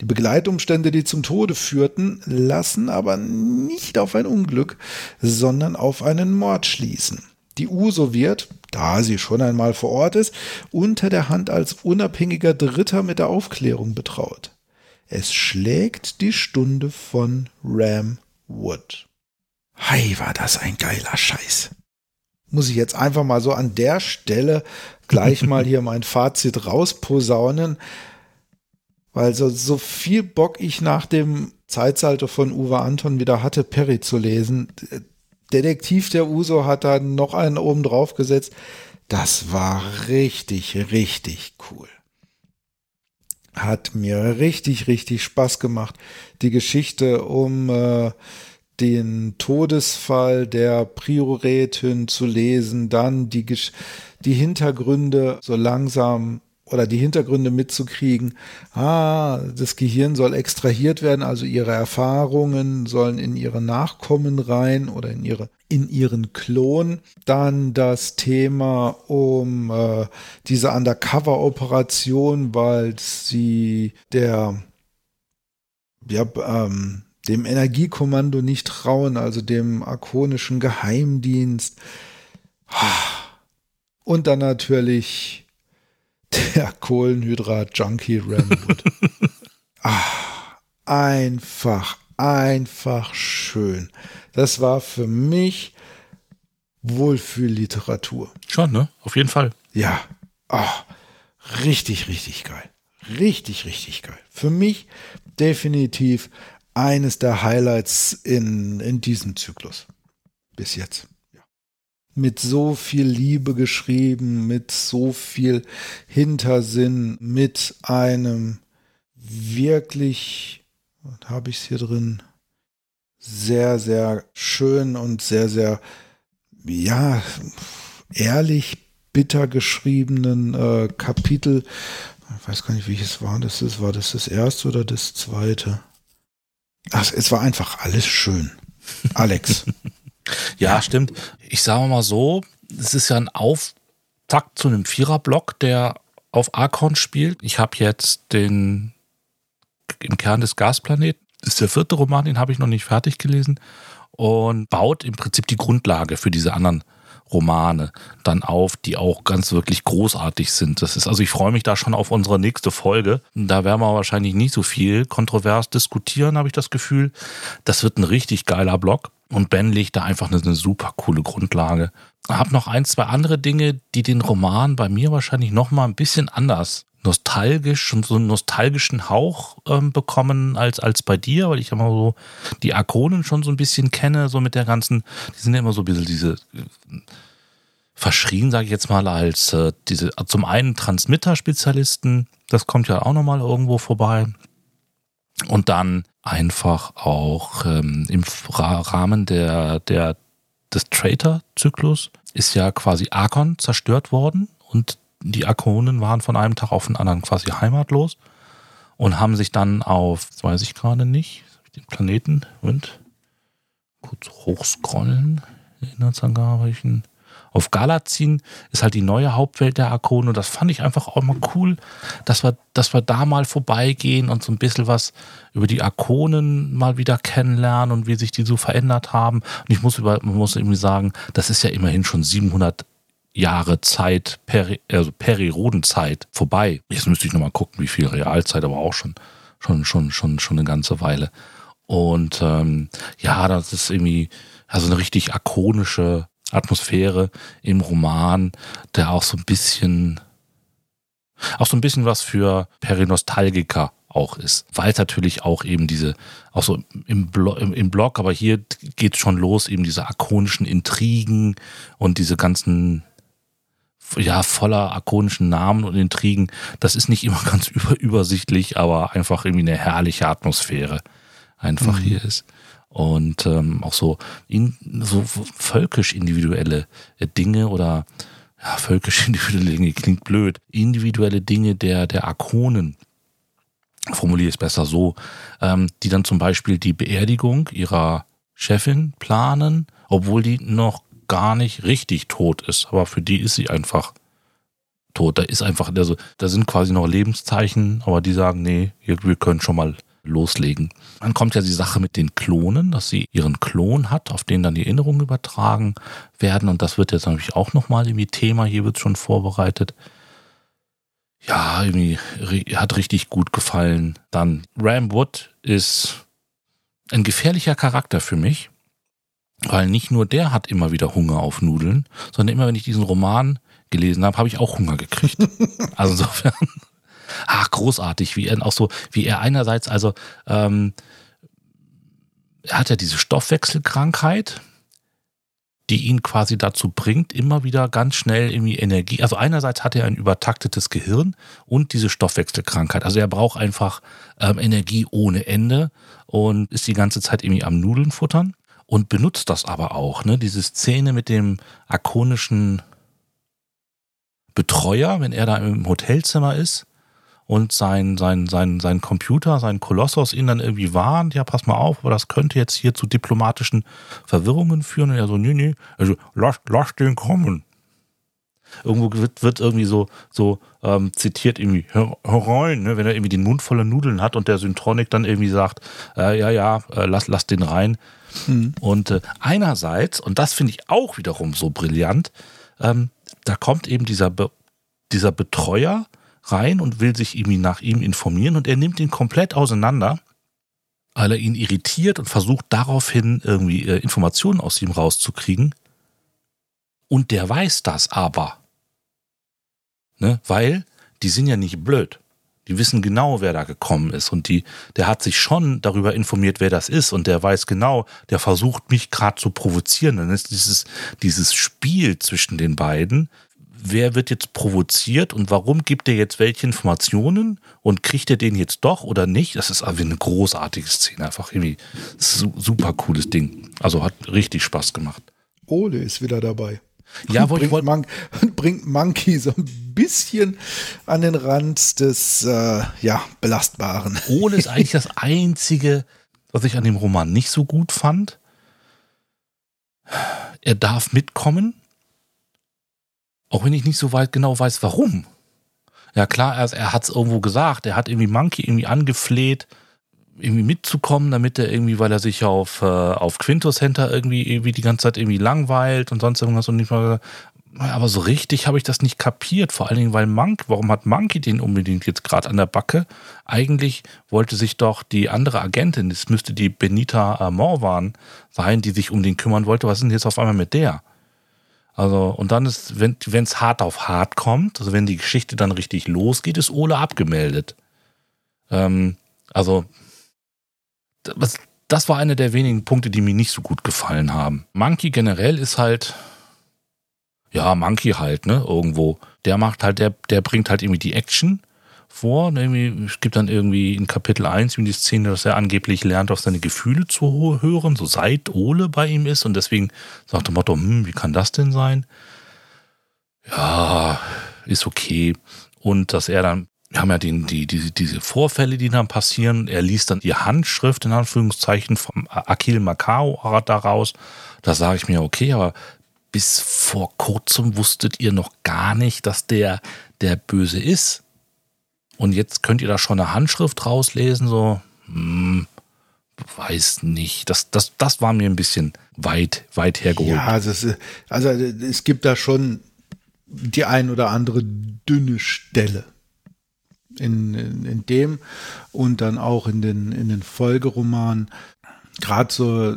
[SPEAKER 2] Die Begleitumstände, die zum Tode führten, lassen aber nicht auf ein Unglück, sondern auf einen Mord schließen. Die Uso wird, da sie schon einmal vor Ort ist, unter der Hand als unabhängiger Dritter mit der Aufklärung betraut. Es schlägt die Stunde von Ram Wood. Hei, war das ein geiler Scheiß. Muss ich jetzt einfach mal so an der Stelle gleich mal hier mein Fazit rausposaunen, weil so, so viel Bock ich nach dem Zeitsalter von Uwe Anton wieder hatte, Perry zu lesen, Detektiv der Uso hat da noch einen oben drauf gesetzt. Das war richtig, richtig cool. Hat mir richtig, richtig Spaß gemacht. Die Geschichte um äh, den Todesfall der Priorätin zu lesen, dann die, die Hintergründe so langsam oder die Hintergründe mitzukriegen. Ah, das Gehirn soll extrahiert werden, also ihre Erfahrungen sollen in ihre Nachkommen rein oder in ihre in ihren Klon. Dann das Thema um äh, diese Undercover-Operation, weil sie der ja, ähm, dem Energiekommando nicht trauen, also dem arkonischen Geheimdienst. Und dann natürlich der Kohlenhydrat-Junkie Ramwood. ah, einfach, einfach schön. Das war für mich Wohlfühlliteratur.
[SPEAKER 1] Schon, ne? Auf jeden Fall.
[SPEAKER 2] Ja. Ah, richtig, richtig geil. Richtig, richtig geil. Für mich definitiv eines der Highlights in, in diesem Zyklus. Bis jetzt mit so viel Liebe geschrieben, mit so viel Hintersinn, mit einem wirklich, habe ich es hier drin, sehr, sehr schön und sehr, sehr, ja, ehrlich bitter geschriebenen äh, Kapitel. Ich weiß gar nicht, welches war das. Ist. War das das erste oder das zweite? Ach, es war einfach alles schön. Alex.
[SPEAKER 1] Ja, stimmt. Ich sage mal so, es ist ja ein Auftakt zu einem Viererblock, der auf Arkon spielt. Ich habe jetzt den im Kern des Gasplaneten. Das ist der vierte Roman, den habe ich noch nicht fertig gelesen und baut im Prinzip die Grundlage für diese anderen Romane dann auf, die auch ganz wirklich großartig sind. Das ist also, ich freue mich da schon auf unsere nächste Folge. Da werden wir wahrscheinlich nicht so viel kontrovers diskutieren, habe ich das Gefühl. Das wird ein richtig geiler Blog. Und Ben legt da einfach eine, eine super coole Grundlage. Hab noch ein, zwei andere Dinge, die den Roman bei mir wahrscheinlich noch mal ein bisschen anders nostalgisch und so einen nostalgischen Hauch ähm, bekommen als, als bei dir, weil ich immer so die Arkonen schon so ein bisschen kenne, so mit der ganzen, die sind ja immer so ein bisschen diese äh, verschrien, sage ich jetzt mal, als äh, diese zum einen Transmitter-Spezialisten, das kommt ja auch nochmal irgendwo vorbei. Und dann einfach auch ähm, im Rahmen der, der, des Traitor-Zyklus ist ja quasi Arkon zerstört worden und die Arkonen waren von einem Tag auf den anderen quasi heimatlos. und haben sich dann auf, das weiß ich gerade nicht, den Planeten, und kurz hochscrollen, Inhaltsangaben, auf Galazin ist halt die neue Hauptwelt der Arkone das fand ich einfach auch mal cool, dass wir, dass wir da mal vorbeigehen und so ein bisschen was über die Arkonen mal wieder kennenlernen und wie sich die so verändert haben. Und ich muss über, man muss irgendwie sagen, das ist ja immerhin schon 700 Jahre Zeit, Peri, also Perirodenzeit vorbei. Jetzt müsste ich nochmal gucken, wie viel Realzeit, aber auch schon, schon, schon, schon, schon eine ganze Weile. Und ähm, ja, das ist irgendwie also eine richtig akonische Atmosphäre im Roman, der auch so ein bisschen, auch so ein bisschen was für Perinostalgiker auch ist. Weil es natürlich auch eben diese, auch so im, Blo im, im Blog, aber hier geht schon los, eben diese akonischen Intrigen und diese ganzen ja, voller akonischen Namen und Intrigen. Das ist nicht immer ganz über, übersichtlich, aber einfach irgendwie eine herrliche Atmosphäre einfach mhm. hier ist und ähm, auch so, in, so völkisch individuelle äh, Dinge oder ja, völkisch individuelle Dinge klingt blöd, individuelle Dinge der, der Arkonen, formuliere ich es besser so, ähm, die dann zum Beispiel die Beerdigung ihrer Chefin planen, obwohl die noch gar nicht richtig tot ist, aber für die ist sie einfach tot. Da ist einfach, also da sind quasi noch Lebenszeichen, aber die sagen, nee, wir können schon mal loslegen. Dann kommt ja die Sache mit den Klonen, dass sie ihren Klon hat, auf den dann die Erinnerungen übertragen werden. Und das wird jetzt natürlich auch nochmal irgendwie Thema. Hier wird schon vorbereitet. Ja, irgendwie hat richtig gut gefallen. Dann Ram Wood ist ein gefährlicher Charakter für mich, weil nicht nur der hat immer wieder Hunger auf Nudeln, sondern immer wenn ich diesen Roman gelesen habe, habe ich auch Hunger gekriegt. also insofern ach, großartig, wie er auch so, wie er einerseits, also ähm, er hat ja diese Stoffwechselkrankheit, die ihn quasi dazu bringt, immer wieder ganz schnell irgendwie Energie. Also einerseits hat er ein übertaktetes Gehirn und diese Stoffwechselkrankheit. Also er braucht einfach ähm, Energie ohne Ende und ist die ganze Zeit irgendwie am Nudeln futtern und benutzt das aber auch. Ne? Diese Szene mit dem akonischen Betreuer, wenn er da im Hotelzimmer ist und sein, sein, sein, sein Computer, sein Kolossos ihn dann irgendwie warnt, ja, pass mal auf, aber das könnte jetzt hier zu diplomatischen Verwirrungen führen. Und er so, nee, nee, also lass, lass den kommen. Irgendwo wird, wird irgendwie so, so ähm, zitiert irgendwie, herein, ne, wenn er irgendwie den Mund voller Nudeln hat und der Syntronic dann irgendwie sagt, äh, ja, ja, äh, lass, lass den rein. Mhm. Und äh, einerseits, und das finde ich auch wiederum so brillant, ähm, da kommt eben dieser, Be dieser Betreuer rein und will sich irgendwie nach ihm informieren und er nimmt ihn komplett auseinander, weil er ihn irritiert und versucht daraufhin irgendwie äh, Informationen aus ihm rauszukriegen. Und der weiß das aber. Ne? Weil die sind ja nicht blöd. Die wissen genau, wer da gekommen ist. Und die, der hat sich schon darüber informiert, wer das ist. Und der weiß genau, der versucht mich gerade zu provozieren. Dann ist dieses, dieses Spiel zwischen den beiden wer wird jetzt provoziert und warum gibt er jetzt welche Informationen und kriegt er den jetzt doch oder nicht? Das ist eine großartige Szene, einfach irgendwie super cooles Ding. Also hat richtig Spaß gemacht.
[SPEAKER 2] Ole ist wieder dabei.
[SPEAKER 1] Ja, wo
[SPEAKER 2] bringt, Mon bringt Monkey so ein bisschen an den Rand des äh, ja, Belastbaren.
[SPEAKER 1] Ole ist eigentlich das Einzige, was ich an dem Roman nicht so gut fand. Er darf mitkommen, auch wenn ich nicht so weit genau weiß, warum. Ja klar, er, er hat es irgendwo gesagt. Er hat irgendwie Monkey irgendwie angefleht, irgendwie mitzukommen, damit er irgendwie, weil er sich auf, äh, auf Quinto Center irgendwie, irgendwie die ganze Zeit irgendwie langweilt und sonst irgendwas und nicht mal. Aber so richtig habe ich das nicht kapiert. Vor allen Dingen, weil Monkey, warum hat Monkey den unbedingt jetzt gerade an der Backe? Eigentlich wollte sich doch die andere Agentin, das müsste die Benita äh, Morvan sein, die sich um den kümmern wollte. Was ist denn jetzt auf einmal mit der? Also, und dann ist, wenn es hart auf hart kommt, also wenn die Geschichte dann richtig losgeht, ist Ole abgemeldet. Ähm, also, das, das war einer der wenigen Punkte, die mir nicht so gut gefallen haben. Monkey generell ist halt, ja, Monkey halt, ne, irgendwo. Der macht halt, der, der bringt halt irgendwie die Action vor. Irgendwie, es gibt dann irgendwie in Kapitel 1 die Szene, dass er angeblich lernt, auf seine Gefühle zu hören, so seit Ole bei ihm ist und deswegen sagt der Motto, hm, wie kann das denn sein? Ja, ist okay. Und dass er dann wir haben ja den, die, die, diese Vorfälle, die dann passieren. Er liest dann die Handschrift in Anführungszeichen vom Akil Macao daraus. Da sage ich mir, okay, aber bis vor kurzem wusstet ihr noch gar nicht, dass der der Böse ist. Und jetzt könnt ihr da schon eine Handschrift rauslesen, so, hm, weiß nicht. Das, das, das war mir ein bisschen weit, weit hergeholt. Ja,
[SPEAKER 2] also es, also es gibt da schon die ein oder andere dünne Stelle. In, in, in dem und dann auch in den, in den Folgeromanen. Gerade so,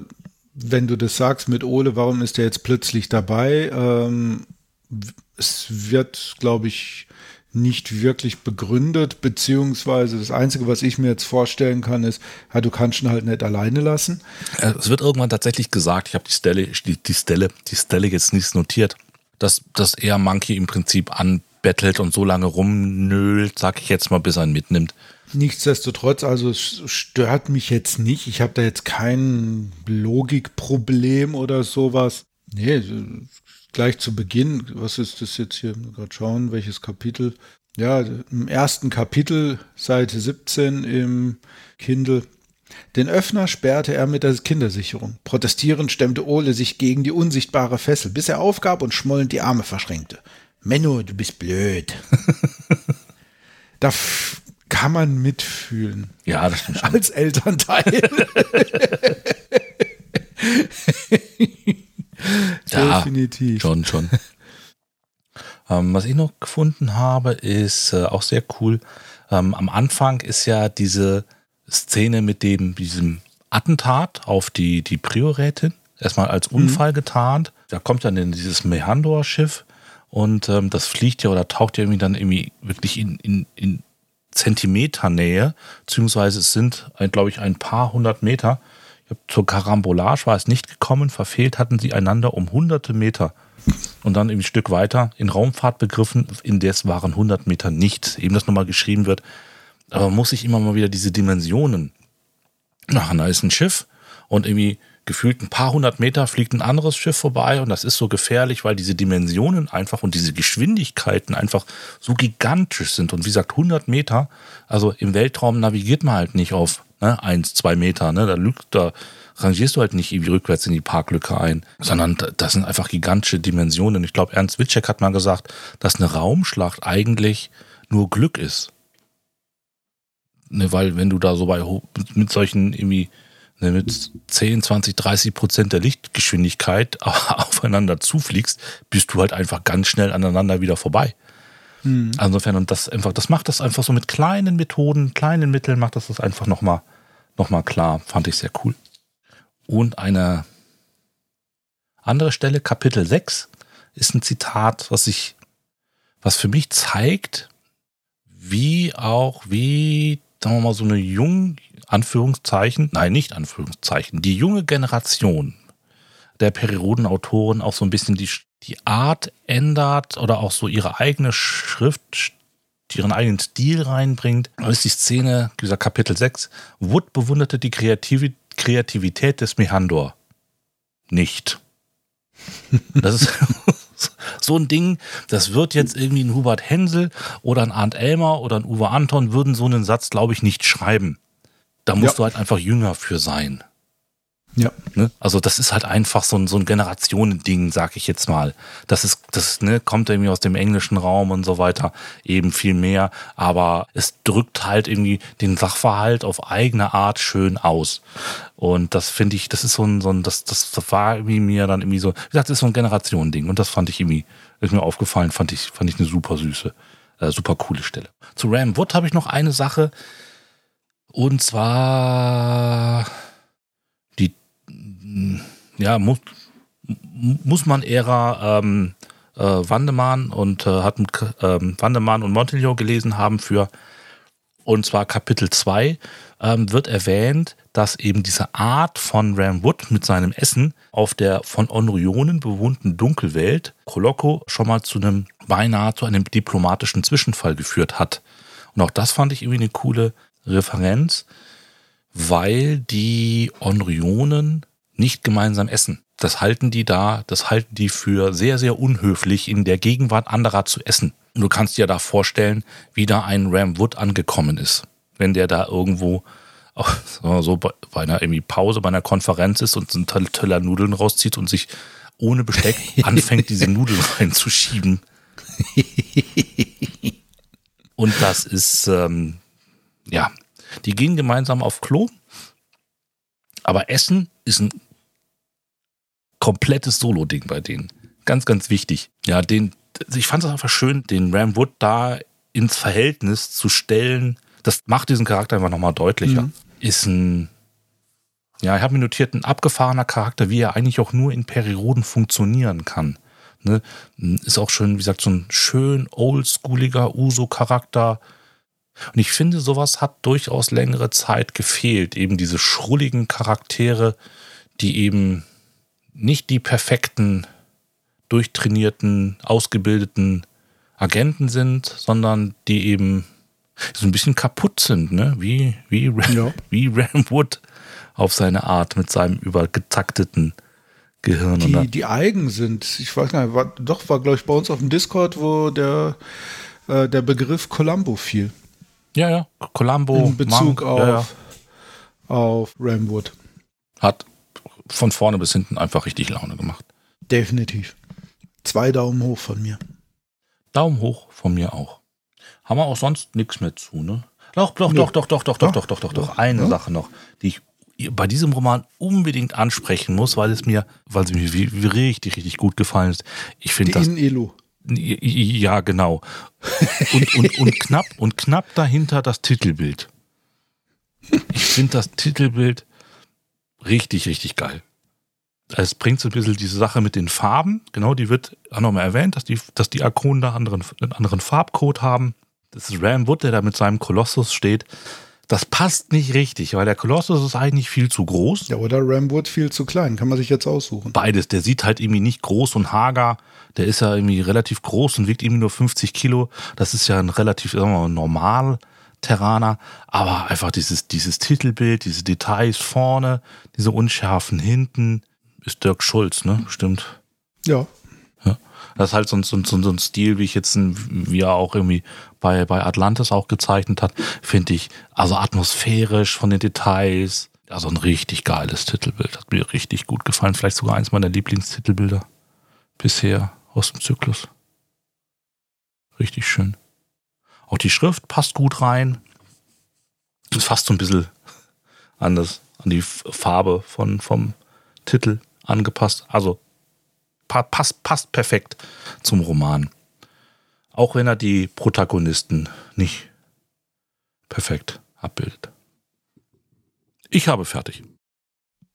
[SPEAKER 2] wenn du das sagst mit Ole, warum ist der jetzt plötzlich dabei? Ähm, es wird, glaube ich, nicht wirklich begründet, beziehungsweise das Einzige, was ich mir jetzt vorstellen kann, ist, ja, du kannst ihn halt nicht alleine lassen.
[SPEAKER 1] Äh, es wird irgendwann tatsächlich gesagt, ich habe die Stelle, die, die Stelle, die Stelle jetzt nicht notiert, dass, dass er Monkey im Prinzip anbettelt und so lange rumnölt, sag ich jetzt mal, bis er ihn mitnimmt.
[SPEAKER 2] Nichtsdestotrotz, also es stört mich jetzt nicht. Ich habe da jetzt kein Logikproblem oder sowas. Nee, gleich zu Beginn, was ist das jetzt hier? Gerade schauen, welches Kapitel. Ja, im ersten Kapitel, Seite 17 im Kindle. Den Öffner sperrte er mit der Kindersicherung. Protestierend stemmte Ole sich gegen die unsichtbare Fessel, bis er aufgab und schmollend die Arme verschränkte. Menno, du bist blöd. da kann man mitfühlen.
[SPEAKER 1] Ja, das stimmt schon.
[SPEAKER 2] Als Elternteil.
[SPEAKER 1] ja, Definitiv. Schon, schon. ähm, was ich noch gefunden habe, ist äh, auch sehr cool. Ähm, am Anfang ist ja diese Szene mit dem, diesem Attentat auf die, die Priorätin, erstmal als mhm. Unfall mhm. getarnt. Da kommt dann in dieses Mehandor-Schiff und ähm, das fliegt ja oder taucht ja irgendwie dann irgendwie wirklich in, in, in Zentimeternähe, beziehungsweise es sind, glaube ich, ein paar hundert Meter zur Karambolage war es nicht gekommen, verfehlt hatten sie einander um hunderte Meter. Und dann ein Stück weiter in Raumfahrt begriffen, indes waren 100 Meter nichts. Eben das nochmal geschrieben wird. Aber muss ich immer mal wieder diese Dimensionen machen. Da ist ein Schiff und irgendwie gefühlt ein paar hundert Meter fliegt ein anderes Schiff vorbei und das ist so gefährlich, weil diese Dimensionen einfach und diese Geschwindigkeiten einfach so gigantisch sind. Und wie gesagt, 100 Meter, also im Weltraum navigiert man halt nicht auf ne, eins, zwei Meter, ne, da, lügt, da rangierst du halt nicht irgendwie rückwärts in die Parklücke ein, sondern das sind einfach gigantische Dimensionen. Ich glaube, Ernst Witschek hat mal gesagt, dass eine Raumschlacht eigentlich nur Glück ist. Ne, weil wenn du da so bei mit solchen irgendwie ne, mit 10, 20, 30 Prozent der Lichtgeschwindigkeit aufeinander zufliegst, bist du halt einfach ganz schnell aneinander wieder vorbei. Hm. Insofern, und das einfach, das macht das einfach so mit kleinen Methoden, kleinen Mitteln, macht das das einfach nochmal nochmal klar. Fand ich sehr cool. Und eine andere Stelle, Kapitel 6, ist ein Zitat, was ich, was für mich zeigt, wie auch, wie, sagen wir mal, so eine junge, Anführungszeichen, nein, nicht Anführungszeichen, die junge Generation der Periodenautoren auch so ein bisschen die, die Art ändert oder auch so ihre eigene Schrift, ihren eigenen Stil reinbringt. Da ist die Szene, dieser Kapitel 6. Wood bewunderte die Kreativität des Mehandor. Nicht. Das ist so ein Ding, das wird jetzt irgendwie ein Hubert Hensel oder ein Arndt Elmer oder ein Uwe Anton würden so einen Satz, glaube ich, nicht schreiben. Da musst ja. du halt einfach jünger für sein.
[SPEAKER 2] Ja.
[SPEAKER 1] Ne? Also das ist halt einfach so ein, so ein Generationending, sag ich jetzt mal. Das ist, das ne, kommt irgendwie aus dem englischen Raum und so weiter, eben viel mehr. Aber es drückt halt irgendwie den Sachverhalt auf eigene Art schön aus. Und das finde ich, das ist so ein, so ein das, das, war irgendwie mir dann irgendwie so, wie gesagt, das ist so ein Generationending. Und das fand ich irgendwie, ist mir aufgefallen, fand ich, fand ich eine super süße, äh, super coole Stelle. Zu Ram Wood habe ich noch eine Sache. Und zwar ja, muss, muss man Ära ähm, äh, Wandemann und äh, hat mit ähm, Wandemann und Montelion gelesen haben für und zwar Kapitel 2 ähm, wird erwähnt, dass eben diese Art von Ram Wood mit seinem Essen auf der von Onrionen bewohnten Dunkelwelt Koloko schon mal zu einem beinahe zu einem diplomatischen Zwischenfall geführt hat. Und auch das fand ich irgendwie eine coole Referenz, weil die Onrionen nicht gemeinsam essen. das halten die da, das halten die für sehr, sehr unhöflich, in der Gegenwart anderer zu essen. Und du kannst dir da vorstellen, wie da ein Ram Wood angekommen ist. Wenn der da irgendwo so bei einer irgendwie Pause, bei einer Konferenz ist und einen Teller Nudeln rauszieht und sich ohne Besteck anfängt, diese Nudeln reinzuschieben. Und das ist, ähm, ja, die gehen gemeinsam auf Klo, aber Essen ist ein komplettes Solo-Ding bei denen. Ganz, ganz wichtig. Ja, den, ich fand es einfach schön, den Ram Wood da ins Verhältnis zu stellen. Das macht diesen Charakter einfach nochmal deutlicher. Mhm. Ist ein, ja, ich habe mir notiert, ein abgefahrener Charakter, wie er eigentlich auch nur in Perioden funktionieren kann. Ne? Ist auch schön, wie gesagt, so ein schön oldschooliger Uso-Charakter. Und ich finde, sowas hat durchaus längere Zeit gefehlt. Eben diese schrulligen Charaktere, die eben nicht die perfekten, durchtrainierten, ausgebildeten Agenten sind, sondern die eben so ein bisschen kaputt sind, ne? Wie, wie, Ram, ja. wie Ram Wood auf seine Art mit seinem übergetakteten Gehirn.
[SPEAKER 2] Die, oder? die eigen sind. Ich weiß gar nicht, war, doch, war, glaube ich, bei uns auf dem Discord, wo der, äh, der Begriff Columbo fiel.
[SPEAKER 1] Ja, ja, Columbo.
[SPEAKER 2] In Bezug Monk, auf, ja, ja. auf Ramwood.
[SPEAKER 1] Hat von vorne bis hinten einfach richtig Laune gemacht.
[SPEAKER 2] Definitiv. Zwei Daumen hoch von mir.
[SPEAKER 1] Daumen hoch von mir auch. Haben wir auch sonst nichts mehr zu, ne? Doch, doch, doch, doch, doch, doch, doch, doch, doch, doch, doch. Eine Sache noch, die ich bei diesem Roman unbedingt ansprechen muss, weil es mir, weil es mir richtig, richtig gut gefallen ist. Ich finde das.
[SPEAKER 2] Elo.
[SPEAKER 1] Ja, genau. Und, und, und, knapp, und knapp dahinter das Titelbild. Ich finde das Titelbild richtig, richtig geil. Es bringt so ein bisschen diese Sache mit den Farben. Genau, die wird auch nochmal erwähnt, dass die, dass die Arkonen da anderen, einen anderen Farbcode haben. Das ist Ram Wood, der da mit seinem Kolossus steht das passt nicht richtig, weil der Kolossus ist eigentlich viel zu groß.
[SPEAKER 2] Ja, oder Ramwood viel zu klein, kann man sich jetzt aussuchen.
[SPEAKER 1] Beides, der sieht halt irgendwie nicht groß und hager, der ist ja irgendwie relativ groß und wiegt irgendwie nur 50 Kilo. Das ist ja ein relativ, sagen wir mal, normal Terraner, aber einfach dieses, dieses Titelbild, diese Details vorne, diese unschärfen hinten, ist Dirk Schulz, ne? Stimmt.
[SPEAKER 2] Ja.
[SPEAKER 1] Das ist halt so, so, so, so ein Stil, wie ich jetzt, wie er auch irgendwie bei, bei Atlantis auch gezeichnet hat, finde ich, also atmosphärisch von den Details, also ein richtig geiles Titelbild. Hat mir richtig gut gefallen. Vielleicht sogar eins meiner Lieblingstitelbilder bisher aus dem Zyklus. Richtig schön. Auch die Schrift passt gut rein. Ist fast so ein bisschen anders an die Farbe von, vom Titel angepasst. Also passt, passt perfekt zum Roman. Auch wenn er die Protagonisten nicht perfekt abbildet. Ich habe fertig.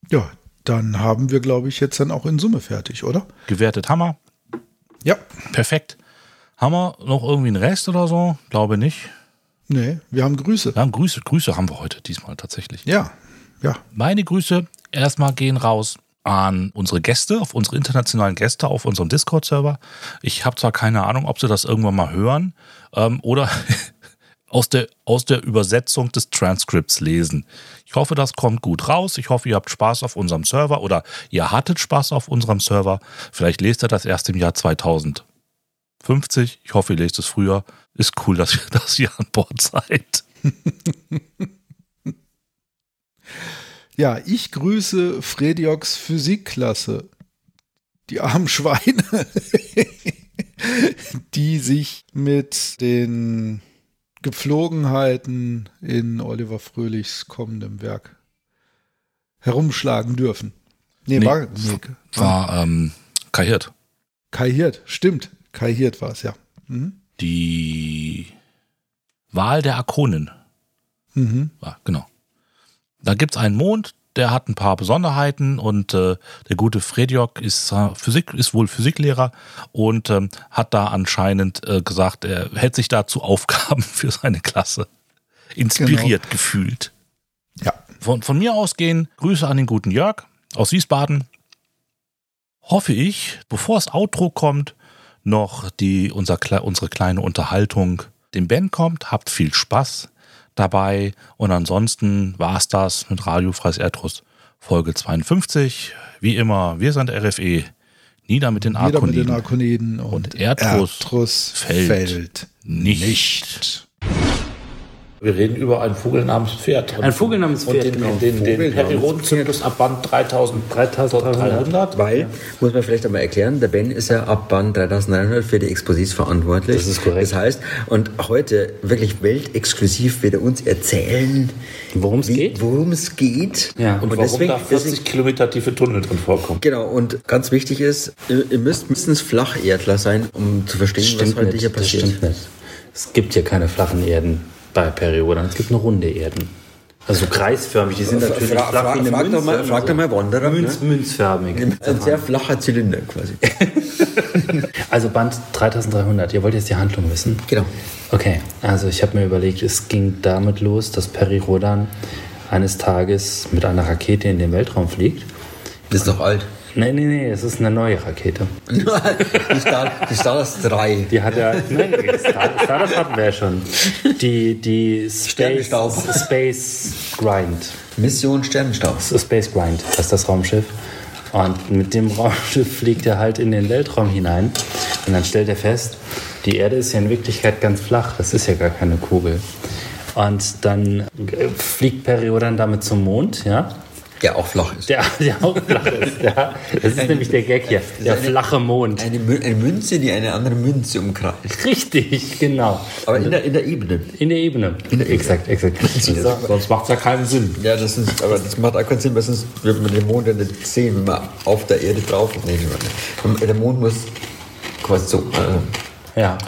[SPEAKER 2] Ja, dann haben wir, glaube ich, jetzt dann auch in Summe fertig, oder?
[SPEAKER 1] Gewertet Hammer.
[SPEAKER 2] Ja.
[SPEAKER 1] Perfekt. Haben wir noch irgendwie einen Rest oder so? Glaube nicht.
[SPEAKER 2] Nee, wir haben Grüße.
[SPEAKER 1] Wir haben Grüße. Grüße haben wir heute diesmal tatsächlich.
[SPEAKER 2] Ja, ja.
[SPEAKER 1] Meine Grüße erstmal gehen raus an unsere Gäste, auf unsere internationalen Gäste auf unserem Discord-Server. Ich habe zwar keine Ahnung, ob sie das irgendwann mal hören ähm, oder aus der, aus der Übersetzung des Transcripts lesen. Ich hoffe, das kommt gut raus. Ich hoffe, ihr habt Spaß auf unserem Server oder ihr hattet Spaß auf unserem Server. Vielleicht lest ihr das erst im Jahr 2050. Ich hoffe, ihr lest es früher. Ist cool, dass ihr, dass ihr an Bord seid.
[SPEAKER 2] Ja, ich grüße Fredioks Physikklasse. Die armen Schweine, die sich mit den Gepflogenheiten in Oliver Fröhlichs kommendem Werk herumschlagen dürfen.
[SPEAKER 1] Nee, nee war, nee, war ähm, Kai Hirt.
[SPEAKER 2] Kai Hirt, stimmt. Kai Hirt war es, ja.
[SPEAKER 1] Mhm. Die Wahl der Akonen. Mhm. War, genau. Da gibt es einen Mond, der hat ein paar Besonderheiten und äh, der gute Fredjok ist äh, Physik, ist wohl Physiklehrer und ähm, hat da anscheinend äh, gesagt, er hätte sich dazu Aufgaben für seine Klasse inspiriert genau. gefühlt.
[SPEAKER 2] Ja.
[SPEAKER 1] Von, von mir ausgehen Grüße an den guten Jörg aus Wiesbaden. Hoffe ich, bevor das Outro kommt, noch die, unser, unsere kleine Unterhaltung dem Ben kommt. Habt viel Spaß dabei. Und ansonsten war es das mit Radio Freies Erdrus Folge 52. Wie immer, wir sind RFE. Nieder mit den
[SPEAKER 2] Wieder mit
[SPEAKER 1] Arkoniden.
[SPEAKER 2] den Arkoniden und,
[SPEAKER 1] Und Erdrus
[SPEAKER 2] Erdrus
[SPEAKER 1] fällt
[SPEAKER 2] fällt
[SPEAKER 1] nicht.
[SPEAKER 2] nicht.
[SPEAKER 1] Wir reden über einen Vogel namens Pferd.
[SPEAKER 3] Ein Vogel namens Pferd,
[SPEAKER 1] Und den,
[SPEAKER 3] genau.
[SPEAKER 1] den, den, den Periodenzyklus ab Band 3300.
[SPEAKER 3] Weil, muss man vielleicht einmal erklären, der Ben ist ja ab Band 3900 für die Exposits verantwortlich.
[SPEAKER 4] Das ist korrekt.
[SPEAKER 3] Das heißt, und heute wirklich weltexklusiv wird er uns erzählen,
[SPEAKER 4] Worum es geht?
[SPEAKER 3] Worum es geht.
[SPEAKER 4] Ja,
[SPEAKER 1] Und
[SPEAKER 3] und
[SPEAKER 1] warum
[SPEAKER 3] deswegen,
[SPEAKER 1] da 40
[SPEAKER 3] deswegen
[SPEAKER 1] Kilometer tiefe Tunnel drin vorkommen.
[SPEAKER 3] Genau, und ganz wichtig ist, ihr, müsst mindestens Flacherdler sein, um zu verstehen, was heute hier
[SPEAKER 4] das
[SPEAKER 3] passiert.
[SPEAKER 4] stimmt nicht. Es gibt hier keine flachen Erden bei Perioden. Es gibt nur runde Erden. Also kreisförmig. Die sind natürlich
[SPEAKER 3] Fra
[SPEAKER 4] flach
[SPEAKER 3] fra
[SPEAKER 4] wie eine
[SPEAKER 3] frag, doch
[SPEAKER 4] Münze.
[SPEAKER 3] mal, frag doch mal Wanderer.
[SPEAKER 4] Münz,
[SPEAKER 3] Ne?
[SPEAKER 4] Münzförmig.
[SPEAKER 3] Ein sehr flacher Zylinder quasi.
[SPEAKER 4] Also Band 3300. Ihr wollt jetzt die Handlung wissen?
[SPEAKER 3] genau.
[SPEAKER 4] Okay, also ich habe mir überlegt, es ging damit los, dass Peri Rodan eines Tages mit einer Rakete in den Weltraum fliegt.
[SPEAKER 3] Das ist doch alt.
[SPEAKER 4] Nee, nee, nee, es ist eine neue Rakete.
[SPEAKER 3] die, Star, die Stardust 3.
[SPEAKER 4] Die hat ja, nein, Star, Stardust hatten wir ja schon. Die, die Space,
[SPEAKER 3] Sternenstaub.
[SPEAKER 4] Space Grind.
[SPEAKER 3] Mission Sternenstaub.
[SPEAKER 4] Space Grind, das ist das Raumschiff. Und mit dem Raumschiff fliegt er halt in den Weltraum hinein. Und dann stellt er fest, die Erde ist ja in Wirklichkeit ganz flach. Das ist ja gar keine Kugel. Und dann äh, fliegt Periodan damit zum Mond, ja.
[SPEAKER 3] Der auch flach ist.
[SPEAKER 4] Der, der auch flach ist. Ja. Das ist nämlich der Gag hier. Der
[SPEAKER 3] eine-
[SPEAKER 4] flache Mond.
[SPEAKER 3] Eine, eine Münze, die eine andere Münze umkreist.
[SPEAKER 4] Richtig, genau.
[SPEAKER 3] Aber in der, in der Ebene.
[SPEAKER 4] In der Ebene. Exakt, exakt. So.
[SPEAKER 1] Sonst macht es ja keinen Sinn.
[SPEAKER 3] Ja, das ist, aber das macht auch keinen Sinn, weil sonst wird man den Mond ja nicht sehen, wenn man auf der Erde drauf ist. Nee. Der Mond muss quasi so. Äh,
[SPEAKER 4] Ja.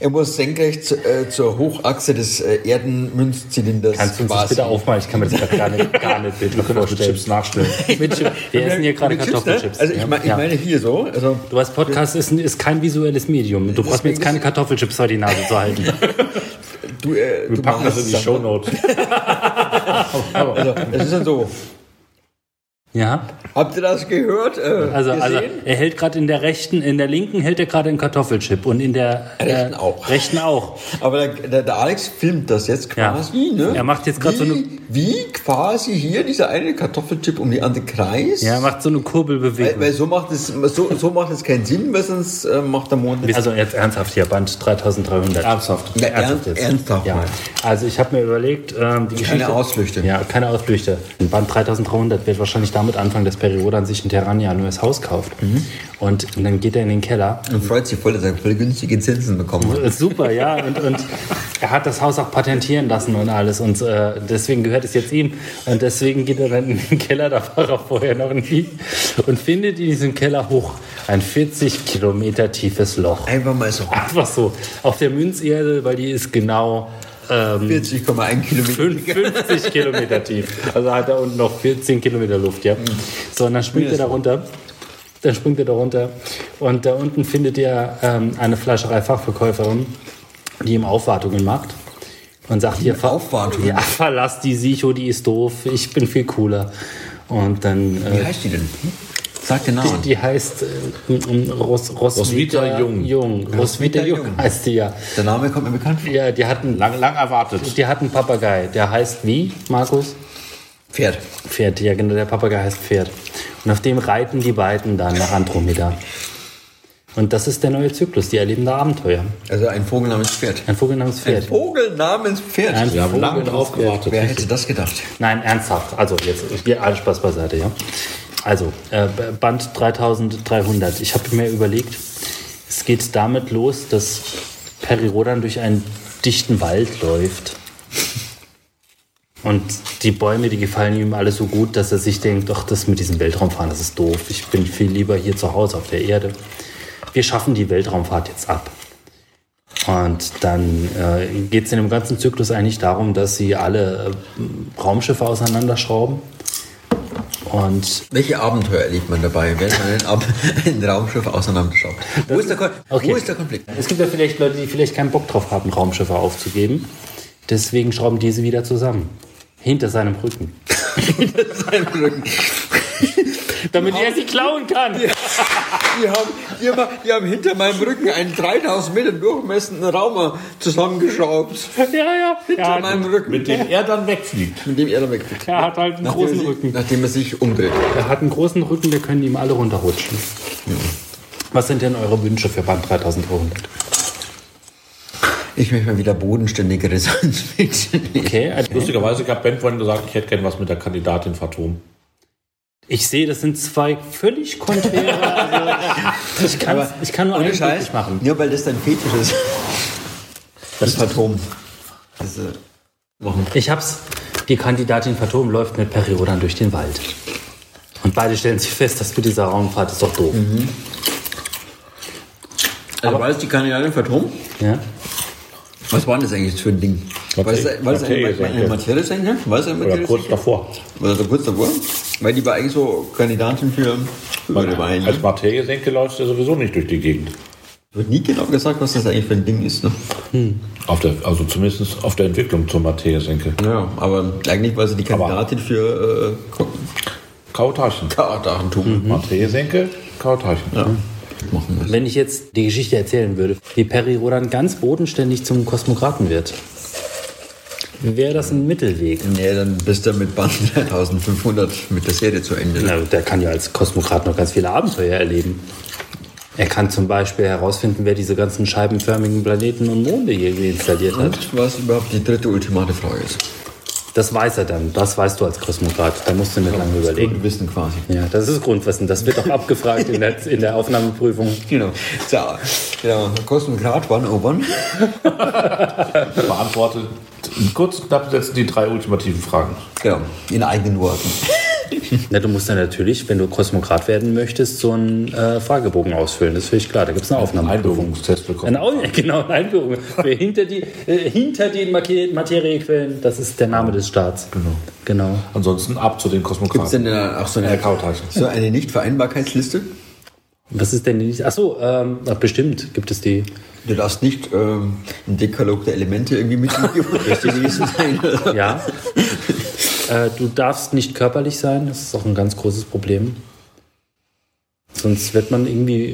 [SPEAKER 3] Er muss senkrecht zu, äh, zur Hochachse des äh, Erdenmünzzylinders
[SPEAKER 4] Kannst du uns das bitte aufmalen? Ich kann mir das gerade gar nicht, gar nicht bildlich
[SPEAKER 1] Mit
[SPEAKER 4] vorstellen.
[SPEAKER 1] Chips nachstellen.
[SPEAKER 4] Mit Chips. Wir essen hier gerade
[SPEAKER 3] ne?
[SPEAKER 4] Kartoffelchips.
[SPEAKER 3] Also ich, mein, ich
[SPEAKER 4] Ja.
[SPEAKER 3] meine hier so. Also
[SPEAKER 4] Du weißt, Podcast ist, ist kein visuelles Medium. Du brauchst mir jetzt keine Kartoffelchips vor die Nase zu halten.
[SPEAKER 3] du, äh,
[SPEAKER 1] Wir
[SPEAKER 3] du
[SPEAKER 1] packen das in die Shownote.
[SPEAKER 3] Also, es ist dann so.
[SPEAKER 4] Ja,
[SPEAKER 3] Habt ihr das gehört? Äh,
[SPEAKER 4] also,
[SPEAKER 3] gesehen?
[SPEAKER 4] also er hält gerade in der rechten, in der linken hält er gerade einen Kartoffelchip und in der
[SPEAKER 3] Rechten
[SPEAKER 4] äh,
[SPEAKER 3] auch.
[SPEAKER 4] Rechten auch.
[SPEAKER 3] Aber der, der, der Alex filmt das jetzt
[SPEAKER 4] Ja.
[SPEAKER 3] quasi, ne?
[SPEAKER 4] Er macht jetzt grad so eine-
[SPEAKER 3] Wie quasi hier dieser eine Kartoffelchip um die andere Kreis.
[SPEAKER 4] Ja, er macht so eine
[SPEAKER 3] weil,
[SPEAKER 4] Kurbelbewegung.
[SPEAKER 3] weil so macht es so, so macht es keinen Sinn, weil sonst äh, macht der Mond nicht.
[SPEAKER 4] Also jetzt ernsthaft hier, Band 3300.
[SPEAKER 1] Ernsthaft.
[SPEAKER 3] Ja, ernst,
[SPEAKER 4] jetzt.
[SPEAKER 3] ernsthaft
[SPEAKER 4] Ja.
[SPEAKER 3] mal.
[SPEAKER 4] Also ich habe mir überlegt, ähm, die Geschichte...
[SPEAKER 3] Ausflüchte.
[SPEAKER 4] Ja, keine Ausflüchte. In Band 3300 wird wahrscheinlich damit anfangen, dass Periodan sich in Terrania ein neues Haus kauft.
[SPEAKER 3] Mhm.
[SPEAKER 4] Und dann geht er in den Keller.
[SPEAKER 3] Und freut sich voll, dass er voll günstige Zinsen bekommen hat.
[SPEAKER 4] Äh, Super, ja. Und, und er hat das Haus auch patentieren lassen und alles. Und äh, deswegen gehört es jetzt ihm. Und deswegen geht er dann in den Keller, da war er vorher noch nie. Und findet in diesem Keller hoch ein 40 Kilometer tiefes Loch.
[SPEAKER 3] Einfach mal so
[SPEAKER 4] Einfach so. Auf der Münzerde, weil die ist genau... Ähm,
[SPEAKER 3] 40,1 Kilometer.
[SPEAKER 4] 50 Kilometer tief. Also hat er unten noch 14 Kilometer Luft, ja. So, und dann springt er da runter. Dann springt er da runter. Und da unten findet ihr ähm, eine Fleischerei-Fachverkäuferin, die ihm Aufwartungen macht. Und sagt hier, ver? Ja, verlass die Sicho, die ist doof. Ich bin viel cooler. Und dann...
[SPEAKER 3] Wie
[SPEAKER 4] Äh,
[SPEAKER 3] heißt die denn? Sag den
[SPEAKER 4] die,
[SPEAKER 3] Namen.
[SPEAKER 4] die heißt äh, ähm, Ros, Roswitha,
[SPEAKER 1] Roswitha Jung.
[SPEAKER 4] Jung. Roswitha Jung
[SPEAKER 3] Jung.
[SPEAKER 4] heißt die ja.
[SPEAKER 3] Der Name kommt mir bekannt vor.
[SPEAKER 4] Ja, die hatten,
[SPEAKER 1] Lang, lang erwartet.
[SPEAKER 4] die hatten einen Papagei. Der heißt wie, Markus?
[SPEAKER 3] Pferd.
[SPEAKER 4] Pferd, ja genau, der Papagei heißt Pferd. Und auf dem reiten die beiden dann nach Andromeda. Und das ist der neue Zyklus, die erleben da Abenteuer.
[SPEAKER 3] Also ein Vogel namens Pferd.
[SPEAKER 4] Ein Vogel namens Pferd.
[SPEAKER 3] Vogel namens Pferd.
[SPEAKER 4] Ein
[SPEAKER 1] Wir haben
[SPEAKER 4] Vogel
[SPEAKER 1] lange
[SPEAKER 4] namens
[SPEAKER 1] drauf
[SPEAKER 4] Pferd.
[SPEAKER 1] gewartet.
[SPEAKER 3] Wer hätte das gedacht?
[SPEAKER 4] Nein, ernsthaft. Also jetzt, hier alles Spaß beiseite, ja. Also, äh, Band 3300. Ich habe mir überlegt, es geht damit los, dass Perirodan durch einen dichten Wald läuft. Und die Bäume, die gefallen ihm alle so gut, dass er sich denkt, ach, das mit diesem Weltraumfahren, das ist doof. Ich bin viel lieber hier zu Hause auf der Erde. Wir schaffen die Weltraumfahrt jetzt ab. Und dann äh, geht es in dem ganzen Zyklus eigentlich darum, dass sie alle äh, Raumschiffe auseinanderschrauben. Und
[SPEAKER 3] Welche Abenteuer erlebt man dabei, wenn man ein, ein Raumschiff auseinanderschraubt? Wo ist, der
[SPEAKER 4] Okay.
[SPEAKER 3] Wo ist der Konflikt?
[SPEAKER 4] es gibt ja vielleicht Leute, die vielleicht keinen Bock drauf haben, Raumschiffe aufzugeben. Deswegen schrauben die sie wieder zusammen. Hinter seinem Rücken. damit er sie klauen kann.
[SPEAKER 3] Die haben, die, haben, die haben hinter meinem Rücken einen 3000 Meter durchmessenden Raum zusammengeschraubt.
[SPEAKER 4] Ja, ja.
[SPEAKER 3] Hinter
[SPEAKER 4] Er hat,
[SPEAKER 3] meinem Rücken.
[SPEAKER 1] Mit dem er dann wegfliegt.
[SPEAKER 3] Mit dem er dann wegfliegt.
[SPEAKER 4] er hat halt einen
[SPEAKER 3] Nachdem
[SPEAKER 4] großen
[SPEAKER 3] sich-
[SPEAKER 4] Rücken.
[SPEAKER 3] Nachdem er sich umdreht.
[SPEAKER 4] Er hat einen großen Rücken, wir können ihm alle runterrutschen. Was sind denn eure Wünsche für Band 3300?
[SPEAKER 3] Ich möchte mal wieder bodenständigere Science-Fiction.
[SPEAKER 4] Okay, also
[SPEAKER 1] Lustigerweise, ich habe Ben vorhin gesagt, ich hätte gern was mit der Kandidatin Phantom.
[SPEAKER 4] Ich sehe, das sind zwei völlig konträre. Also ich, kann, ich kann nur einen
[SPEAKER 3] Scheiß.
[SPEAKER 4] machen.
[SPEAKER 3] Nur weil das dein Fetisch ist. Das Phantom.
[SPEAKER 4] Ich hab's. Die Kandidatin Phantom läuft mit Periodan durch den Wald. Und beide stellen sich fest, dass mit dieser Raumfahrt ist doch doof.
[SPEAKER 3] Also war das die Kandidatin Phantom?
[SPEAKER 4] Ja?
[SPEAKER 3] Was war denn das eigentlich für ein Ding? War das, war das eine,
[SPEAKER 1] Materie-Senke.
[SPEAKER 3] eine Materie-Senke? War das eine
[SPEAKER 1] Oder kurz davor.
[SPEAKER 3] War das kurz davor? Weil die war eigentlich so Kandidatin für Weine.
[SPEAKER 1] Als Materie-Senke läuft er sowieso nicht durch die Gegend.
[SPEAKER 3] Wird nie genau gesagt, was das eigentlich für ein Ding ist. Ne?
[SPEAKER 1] Auf der, also zumindest auf der Entwicklung zur Materie-Senke.
[SPEAKER 3] Ja, aber eigentlich war sie die Kandidatin für äh,
[SPEAKER 1] Kautarchen.
[SPEAKER 3] Kartachentum.
[SPEAKER 1] Materie-Senke, Kautarchen.
[SPEAKER 3] Ja. Machen wir.
[SPEAKER 4] Wenn ich jetzt die Geschichte erzählen würde, wie Perry Rodan ganz bodenständig zum Kosmokraten wird, wäre das ein Mittelweg.
[SPEAKER 3] Nee, dann bist du mit Band 3500 mit der Serie zu Ende.
[SPEAKER 4] Na, der kann ja als Kosmokrat noch ganz viele Abenteuer erleben. Er kann zum Beispiel herausfinden, wer diese ganzen scheibenförmigen Planeten und Monde hier installiert hat.
[SPEAKER 3] Und was überhaupt die dritte ultimate Frage ist.
[SPEAKER 4] Das weiß er dann. Das weißt du als Kosmokrat. Da musst du nicht lange überlegen.
[SPEAKER 3] Und Wissen quasi.
[SPEAKER 4] Ja, das ist Grundwissen. Das wird auch abgefragt in der, in der Aufnahmeprüfung.
[SPEAKER 3] Genau. So, genau. Kosmokrat 101.
[SPEAKER 1] Beantwortet kurz und knapp setzen die drei ultimativen Fragen.
[SPEAKER 3] Genau. In eigenen Worten.
[SPEAKER 4] Na, du musst dann natürlich, wenn du Kosmokrat werden möchtest, so einen äh, Fragebogen ausfüllen. Das ist völlig klar. Da gibt es eine Aufnahmeprüfung.
[SPEAKER 1] Einbürgerungstest bekommen.
[SPEAKER 4] Eine, Au- genau, eine Einbürgerung. Wer hinter, die, äh, hinter den Materiequellen, das ist der Name des Staats.
[SPEAKER 1] Genau.
[SPEAKER 4] Genau.
[SPEAKER 1] Ansonsten ab zu den
[SPEAKER 3] Gibt es
[SPEAKER 1] Kosmokraten.
[SPEAKER 3] denn da auch so eine,
[SPEAKER 1] Kautarchen.
[SPEAKER 3] so eine Nichtvereinbarkeitsliste?
[SPEAKER 4] Was ist denn die? Achso, ähm, ach, bestimmt gibt es die.
[SPEAKER 3] Du darfst nicht ähm, ein Dekalog der Elemente irgendwie mitgelesen sein.
[SPEAKER 4] Ja. äh, du darfst nicht körperlich sein, das ist auch ein ganz großes Problem. Sonst wird man irgendwie,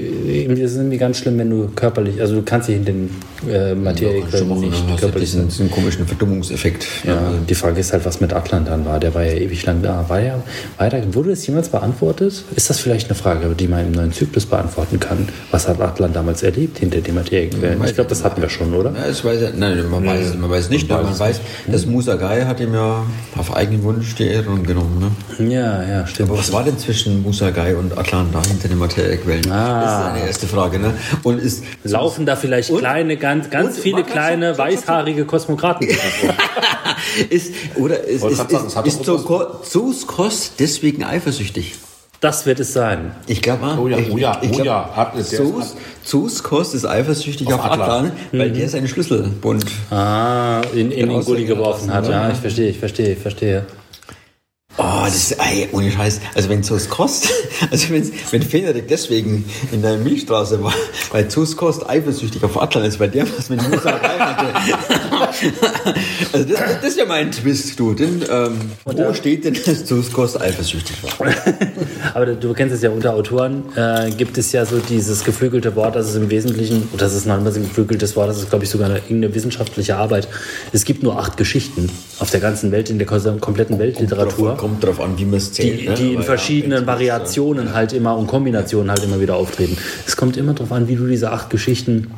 [SPEAKER 4] irgendwie das ist irgendwie ganz schlimm, wenn du körperlich, also du kannst dich in den äh, Materiequellen nicht körperlich sein.
[SPEAKER 3] diesen, diesen komischen Verdummungseffekt.
[SPEAKER 4] Ja, die Frage ist halt, was mit Atlan dann war. Der war ja ewig lang da. War ja, war der, wurde das jemals beantwortet? Ist das vielleicht eine Frage, die man im neuen Zyklus beantworten kann? Was hat Atlan damals erlebt hinter den Materiequellen? Ich glaube, das hatten wir schon, oder?
[SPEAKER 3] Ja, das weiß nein, man weiß, man weiß nicht, aber man weiß, dass Musa Gai hat ihm ja auf eigenen Wunsch die Ehrung genommen. Ne?
[SPEAKER 4] Ja, ja, stimmt.
[SPEAKER 3] Aber was war denn zwischen Musa Gai und Atlan da hinter den Materiequellen?
[SPEAKER 4] Ah.
[SPEAKER 3] Das ist eine erste Frage. Ne? Und ist
[SPEAKER 4] Laufen da vielleicht
[SPEAKER 3] Und?
[SPEAKER 4] kleine, ganz, ganz
[SPEAKER 3] Und?
[SPEAKER 4] viele kleine,
[SPEAKER 3] stopp.
[SPEAKER 4] weißhaarige Kosmokraten?
[SPEAKER 3] ist oder ist, ist,
[SPEAKER 1] grad sagen,
[SPEAKER 3] ist, ist, Zeus Kos deswegen eifersüchtig?
[SPEAKER 4] das wird es sein.
[SPEAKER 3] Ich glaube,
[SPEAKER 1] Oh ja, oh ja, oh ja. Hat, der ist
[SPEAKER 3] Zeus, Zeus Kos ist eifersüchtig auf,
[SPEAKER 1] Auf Atlan.
[SPEAKER 3] Atlan, weil der seinen Schlüsselbund.
[SPEAKER 4] Ah, in, in den Gully geworfen hat. Ja, ich verstehe, ich verstehe, ich verstehe.
[SPEAKER 3] Oh, das ist, ey, ohne Scheiß. Also wenn Zeus Kost, also wenn, wenn Fenrik deswegen in der Milchstraße war, weil Zeus Kost eifersüchtig auf Atlan ist, weil der was mit Musa hatte. also das, das ist ja mein Twist, du. Denn, ähm, wo steht denn, dass Zeus Kost eifersüchtig war?
[SPEAKER 4] Aber du kennst es ja unter Autoren, äh, gibt es ja so dieses geflügelte Wort, das ist im Wesentlichen, das ist noch ein geflügeltes Wort, das ist, glaube ich, sogar eine, irgendeine wissenschaftliche Arbeit. Es gibt nur acht Geschichten auf der ganzen Welt, in der kompletten Weltliteratur,
[SPEAKER 3] Kommt drauf an, wie man es zählt.
[SPEAKER 4] die,
[SPEAKER 3] ne?
[SPEAKER 4] die in
[SPEAKER 3] ja,
[SPEAKER 4] verschiedenen
[SPEAKER 3] wenn's-
[SPEAKER 4] Variationen halt immer und Kombinationen halt immer wieder auftreten. Es kommt immer darauf an, wie du diese acht Geschichten,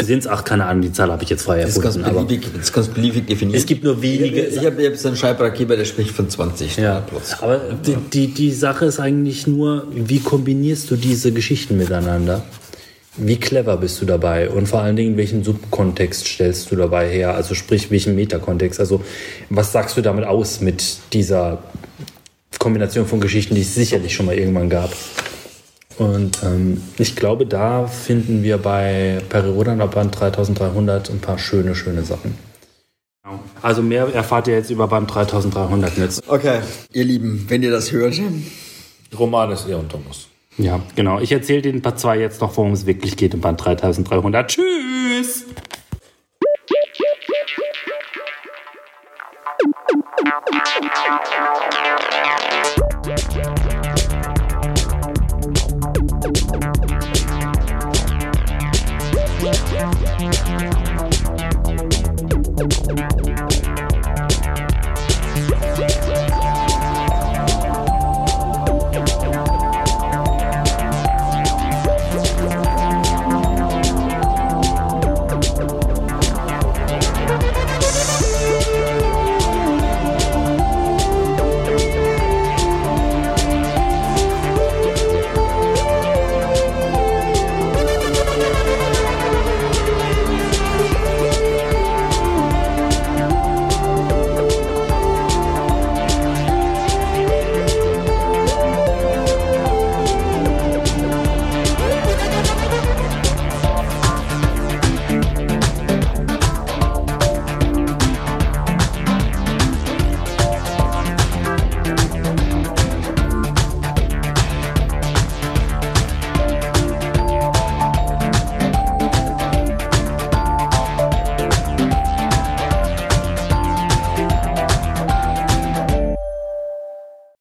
[SPEAKER 4] sind es acht, keine Ahnung, die Zahl habe ich jetzt frei
[SPEAKER 3] Das
[SPEAKER 4] erfunden,
[SPEAKER 3] beliebig, das ist ganz beliebig definiert.
[SPEAKER 4] es gibt nur wenige.
[SPEAKER 3] Ich habe jetzt einen Schreibratgeber, der spricht von 20.
[SPEAKER 4] Ja,
[SPEAKER 3] Platz.
[SPEAKER 4] aber die, die, die Sache ist eigentlich nur, wie kombinierst du diese Geschichten miteinander? Wie clever bist du dabei? Und vor allen Dingen, welchen Subkontext stellst du dabei her? Also sprich, welchen Metakontext? Also was sagst du damit aus mit dieser Kombination von Geschichten, die es sicherlich schon mal irgendwann gab? Und ähm, ich glaube, da finden wir bei Perirodan Band 3300 ein paar schöne, schöne Sachen. Also mehr erfahrt ihr jetzt über Band 3300 jetzt.
[SPEAKER 3] Okay, ihr Lieben, wenn ihr das hört,
[SPEAKER 1] Roman ist eher und Thomas.
[SPEAKER 4] Ja, genau. Ich erzähle den Part 2 jetzt noch, worum es wirklich geht im Band 3300. Tschüss!